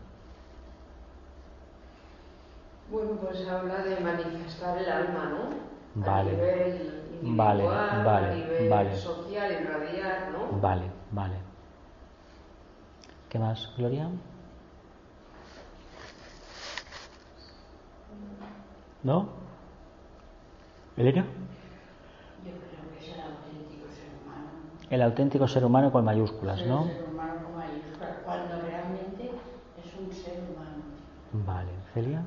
Bueno, pues habla de manifestar el alma, ¿no? Vale. A nivel individual, Vale, vale, a nivel vale. social, irradiar, ¿no? Vale, vale. ¿Qué más, Gloria? ¿No? ¿Elena? Yo creo que es el auténtico ser humano. El auténtico ser humano con mayúsculas, ¿no? El ser humano con mayúsculas, cuando realmente es un ser humano. Vale. ¿Celia?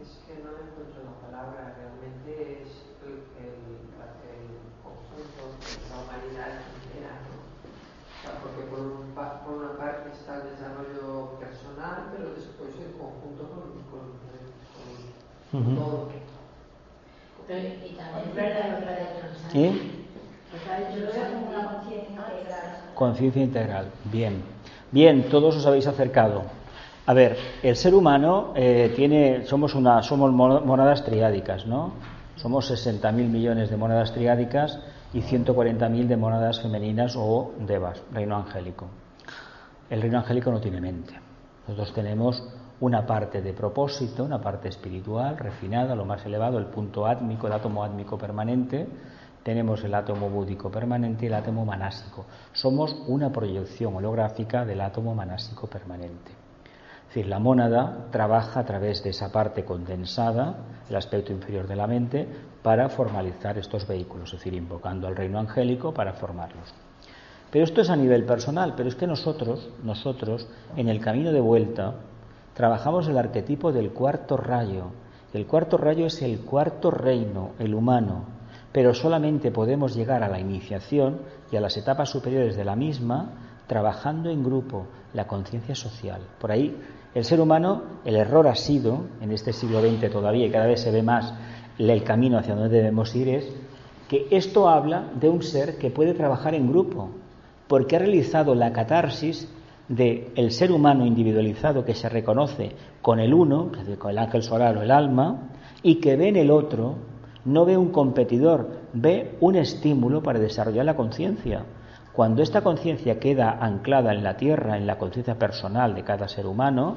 Es que no le encuentro la palabra, realmente es el, el- el conjunto de la humanidad entera, ¿no? O sea, porque por, un pa- por una parte está el desarrollo personal, pero después el conjunto con, con, con Ujú. todo. Pero, y también es verdad lo que ha dicho el Sánchez. ¿Y? Lo que ha dicho el Sánchez, una conciencia integral. Bien. Bien, todos os habéis acercado. A ver, el ser humano eh, tiene, somos una, somos monadas triádicas, ¿no? Somos 60.000 millones de monadas triádicas y 140.000 de monadas femeninas o devas, reino angélico. El reino angélico no tiene mente. Nosotros tenemos una parte de propósito, una parte espiritual, refinada, lo más elevado, el punto átmico, el átomo átmico permanente. Tenemos el átomo búdico permanente y el átomo manásico. Somos una proyección holográfica del átomo manásico permanente. Es decir, la mónada trabaja a través de esa parte condensada, el aspecto inferior de la mente, para formalizar estos vehículos, es decir, invocando al reino angélico para formarlos. Pero esto es a nivel personal, pero es que nosotros, nosotros, en el camino de vuelta, trabajamos el arquetipo del cuarto rayo. El cuarto rayo es el cuarto reino, el humano, pero solamente podemos llegar a la iniciación y a las etapas superiores de la misma trabajando en grupo, la conciencia social. Por ahí, el ser humano, el error ha sido, en este siglo XX todavía, y cada vez se ve más el camino hacia donde debemos ir, es que esto habla de un ser que puede trabajar en grupo, porque ha realizado la catarsis de el ser humano individualizado que se reconoce con el uno, con el ángel solar o el alma, y que ve en el otro, no ve un competidor, ve un estímulo para desarrollar la conciencia. Cuando esta conciencia queda anclada en la tierra, en la conciencia personal de cada ser humano,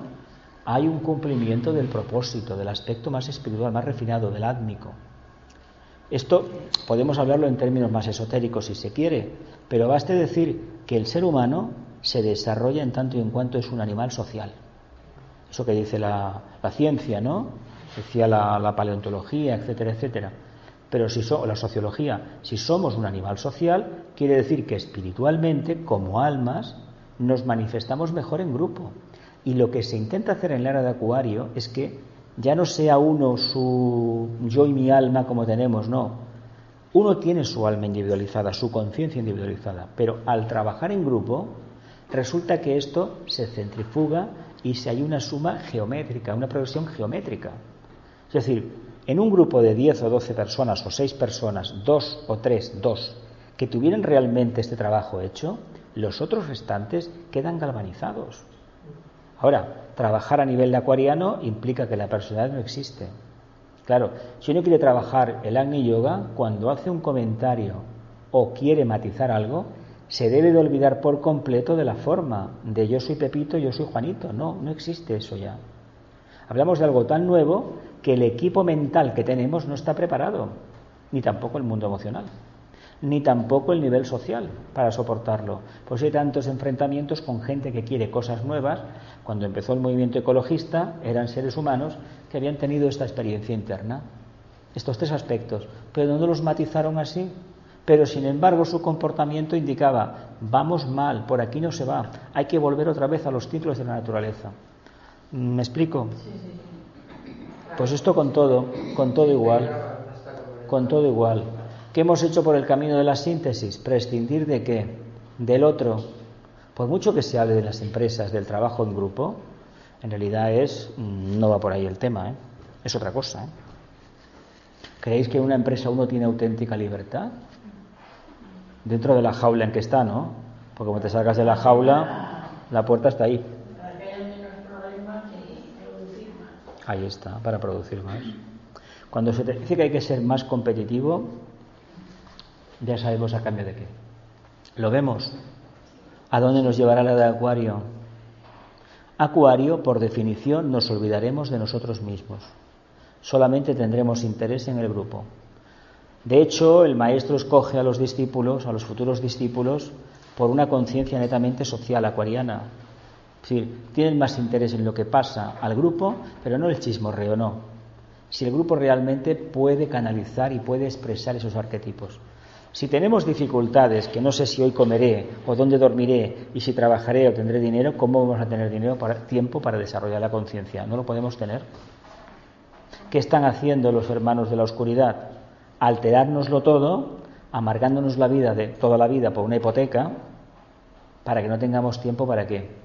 hay un cumplimiento del propósito, del aspecto más espiritual, más refinado, del átmico. Esto podemos hablarlo en términos más esotéricos si se quiere, pero baste decir que el ser humano se desarrolla en tanto y en cuanto es un animal social. Eso que dice la, ciencia, ¿no? Decía la paleontología, etcétera, etcétera. Pero si so, la sociología, si somos un animal social, quiere decir que espiritualmente, como almas, nos manifestamos mejor en grupo. Y lo que se intenta hacer en la era de Acuario es que ya no sea uno su yo y mi alma como tenemos, no. Uno tiene su alma individualizada, su conciencia individualizada, pero al trabajar en grupo resulta que esto se centrifuga y se hay una suma geométrica, una progresión geométrica. Es decir, en un grupo de 10 o 12 personas o 6 personas, dos o tres, dos, que tuvieran realmente este trabajo hecho, los otros restantes quedan galvanizados. Ahora, trabajar a nivel de acuariano implica que la personalidad no existe. Claro, si uno quiere trabajar el Agni Yoga, cuando hace un comentario o quiere matizar algo, se debe de olvidar por completo de la forma de yo soy Pepito, yo soy Juanito. No, no existe eso ya. Hablamos de algo tan nuevo que el equipo mental que tenemos no está preparado, ni tampoco el mundo emocional, ni tampoco el nivel social para soportarlo. Por eso hay tantos enfrentamientos con gente que quiere cosas nuevas. Cuando empezó el movimiento ecologista eran seres humanos que habían tenido esta experiencia interna, estos tres aspectos, pero no los matizaron así. Pero sin embargo su comportamiento indicaba, vamos mal, por aquí no se va, hay que volver otra vez a los ciclos de la naturaleza. ¿Me explico? Pues esto con todo, con todo igual, con todo igual. ¿Qué hemos hecho por el camino de la síntesis? Prescindir de qué? Del otro. Por mucho que se hable de las empresas, del trabajo en grupo, en realidad es, no va por ahí el tema, ¿eh? es otra cosa. ¿eh? ¿Creéis que en una empresa uno tiene auténtica libertad? Dentro de la jaula en que está, ¿no? Porque como te salgas de la jaula, La puerta está ahí. Para que haya menos problemas y producir más. Ahí está, para producir más. Cuando se te dice que hay que ser más competitivo, ya sabemos a cambio de qué. Lo vemos. ¿A dónde nos llevará la de Acuario? Acuario, por definición, nos olvidaremos de nosotros mismos. Solamente tendremos interés en el grupo. De hecho, el maestro escoge a los discípulos, a los futuros discípulos, por una conciencia netamente social acuariana. Decir, tienen más interés en lo que pasa al grupo, pero no el chismorreo, no. Si el grupo realmente puede canalizar y puede expresar esos arquetipos. Si tenemos dificultades, que no sé si hoy comeré o dónde dormiré y si trabajaré o tendré dinero, ¿cómo vamos a tener dinero tiempo para desarrollar la conciencia? No lo podemos tener. ¿Qué están haciendo los hermanos de la oscuridad? Alterárnoslo todo, amargándonos la vida de toda la vida por una hipoteca, para que no tengamos tiempo para qué?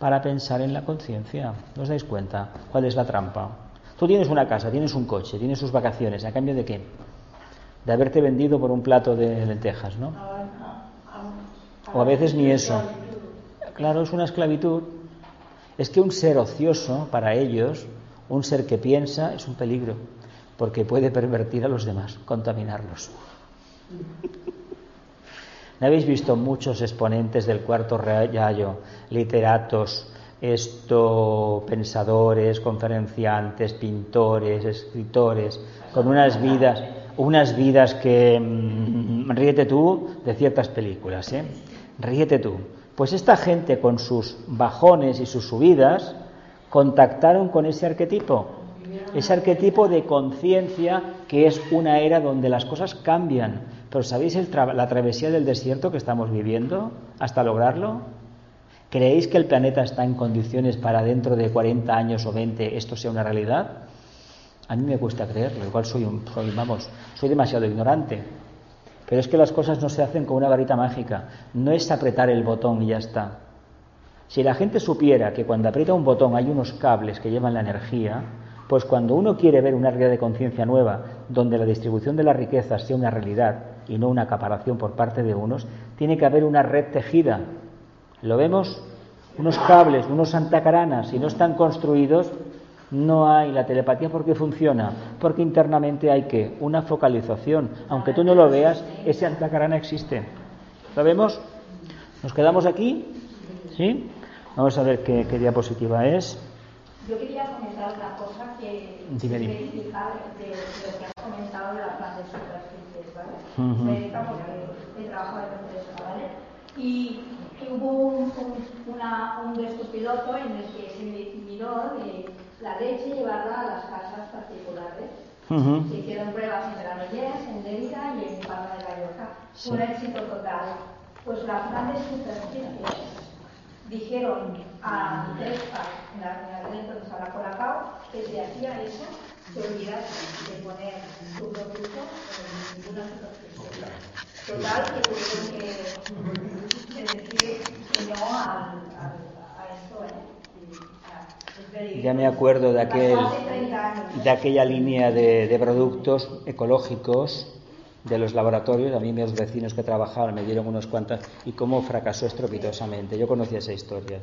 Para pensar en la conciencia. ¿No os dais cuenta? ¿Cuál es la trampa? Tú tienes una casa, tienes un coche, tienes sus vacaciones, ¿a cambio de qué? de haberte vendido por un plato de lentejas, ¿no? O a veces ni eso. Claro, es una esclavitud. Es que un ser ocioso para ellos, un ser que piensa, es un peligro, porque puede pervertir a los demás, contaminarlos. ¿No habéis visto muchos exponentes del cuarto rayo, literatos, esto, pensadores, conferenciantes, pintores, escritores, con unas vidas unas vidas que mm, ríete tú de ciertas películas, ¿eh? Ríete tú. Pues esta gente con sus bajones y sus subidas contactaron con ese arquetipo, ese arquetipo de conciencia que es una era donde las cosas cambian. Pero ¿sabéis la travesía del desierto que estamos viviendo hasta lograrlo? ¿Creéis que el planeta está en condiciones para dentro de 40 años o 20 esto sea una realidad? A mí me cuesta creerlo, igual soy un, soy, vamos, soy demasiado ignorante. Pero es que las cosas no se hacen con una varita mágica, no es apretar el botón y ya está. Si la gente supiera que cuando aprieta un botón hay unos cables que llevan la energía, pues cuando uno quiere ver una realidad de conciencia nueva, donde la distribución de la riqueza sea una realidad y no una acaparación por parte de unos, tiene que haber una red tejida. ¿Lo vemos? Unos cables, unos antacaranas, si no están construidos, no hay la telepatía porque funciona, porque internamente hay que una focalización, aunque tú no lo veas, ese antacarana existe. ¿Lo vemos? ¿Nos quedamos aquí? ¿Sí? Vamos a ver qué, diapositiva es. Yo quería comentar otra cosa que dime, dime. de, de, lo que has comentado de la clase de ¿vale? Uh -huh. Me porque he trabajado en empresa, ¿vale? Y hubo un, un, una, un piloto en el que se miró de la leche llevarla a las casas particulares. Se hicieron pruebas en Granollers, en Lérida y en Palma de Mallorca. Fue un éxito total. Pues las grandes superficies dijeron a en la reunión de entonces a la Colacao, que si hacía eso, se olvidasen de poner su producto en ninguna superficie. Total, que tuvieron que decir que no a, a esto. ¿eh? Ya me acuerdo de, aquel, de aquella línea de, productos ecológicos de los laboratorios. A mí mis vecinos que trabajaban me dieron unos cuantos y cómo fracasó estrepitosamente. Yo conocía esa historia.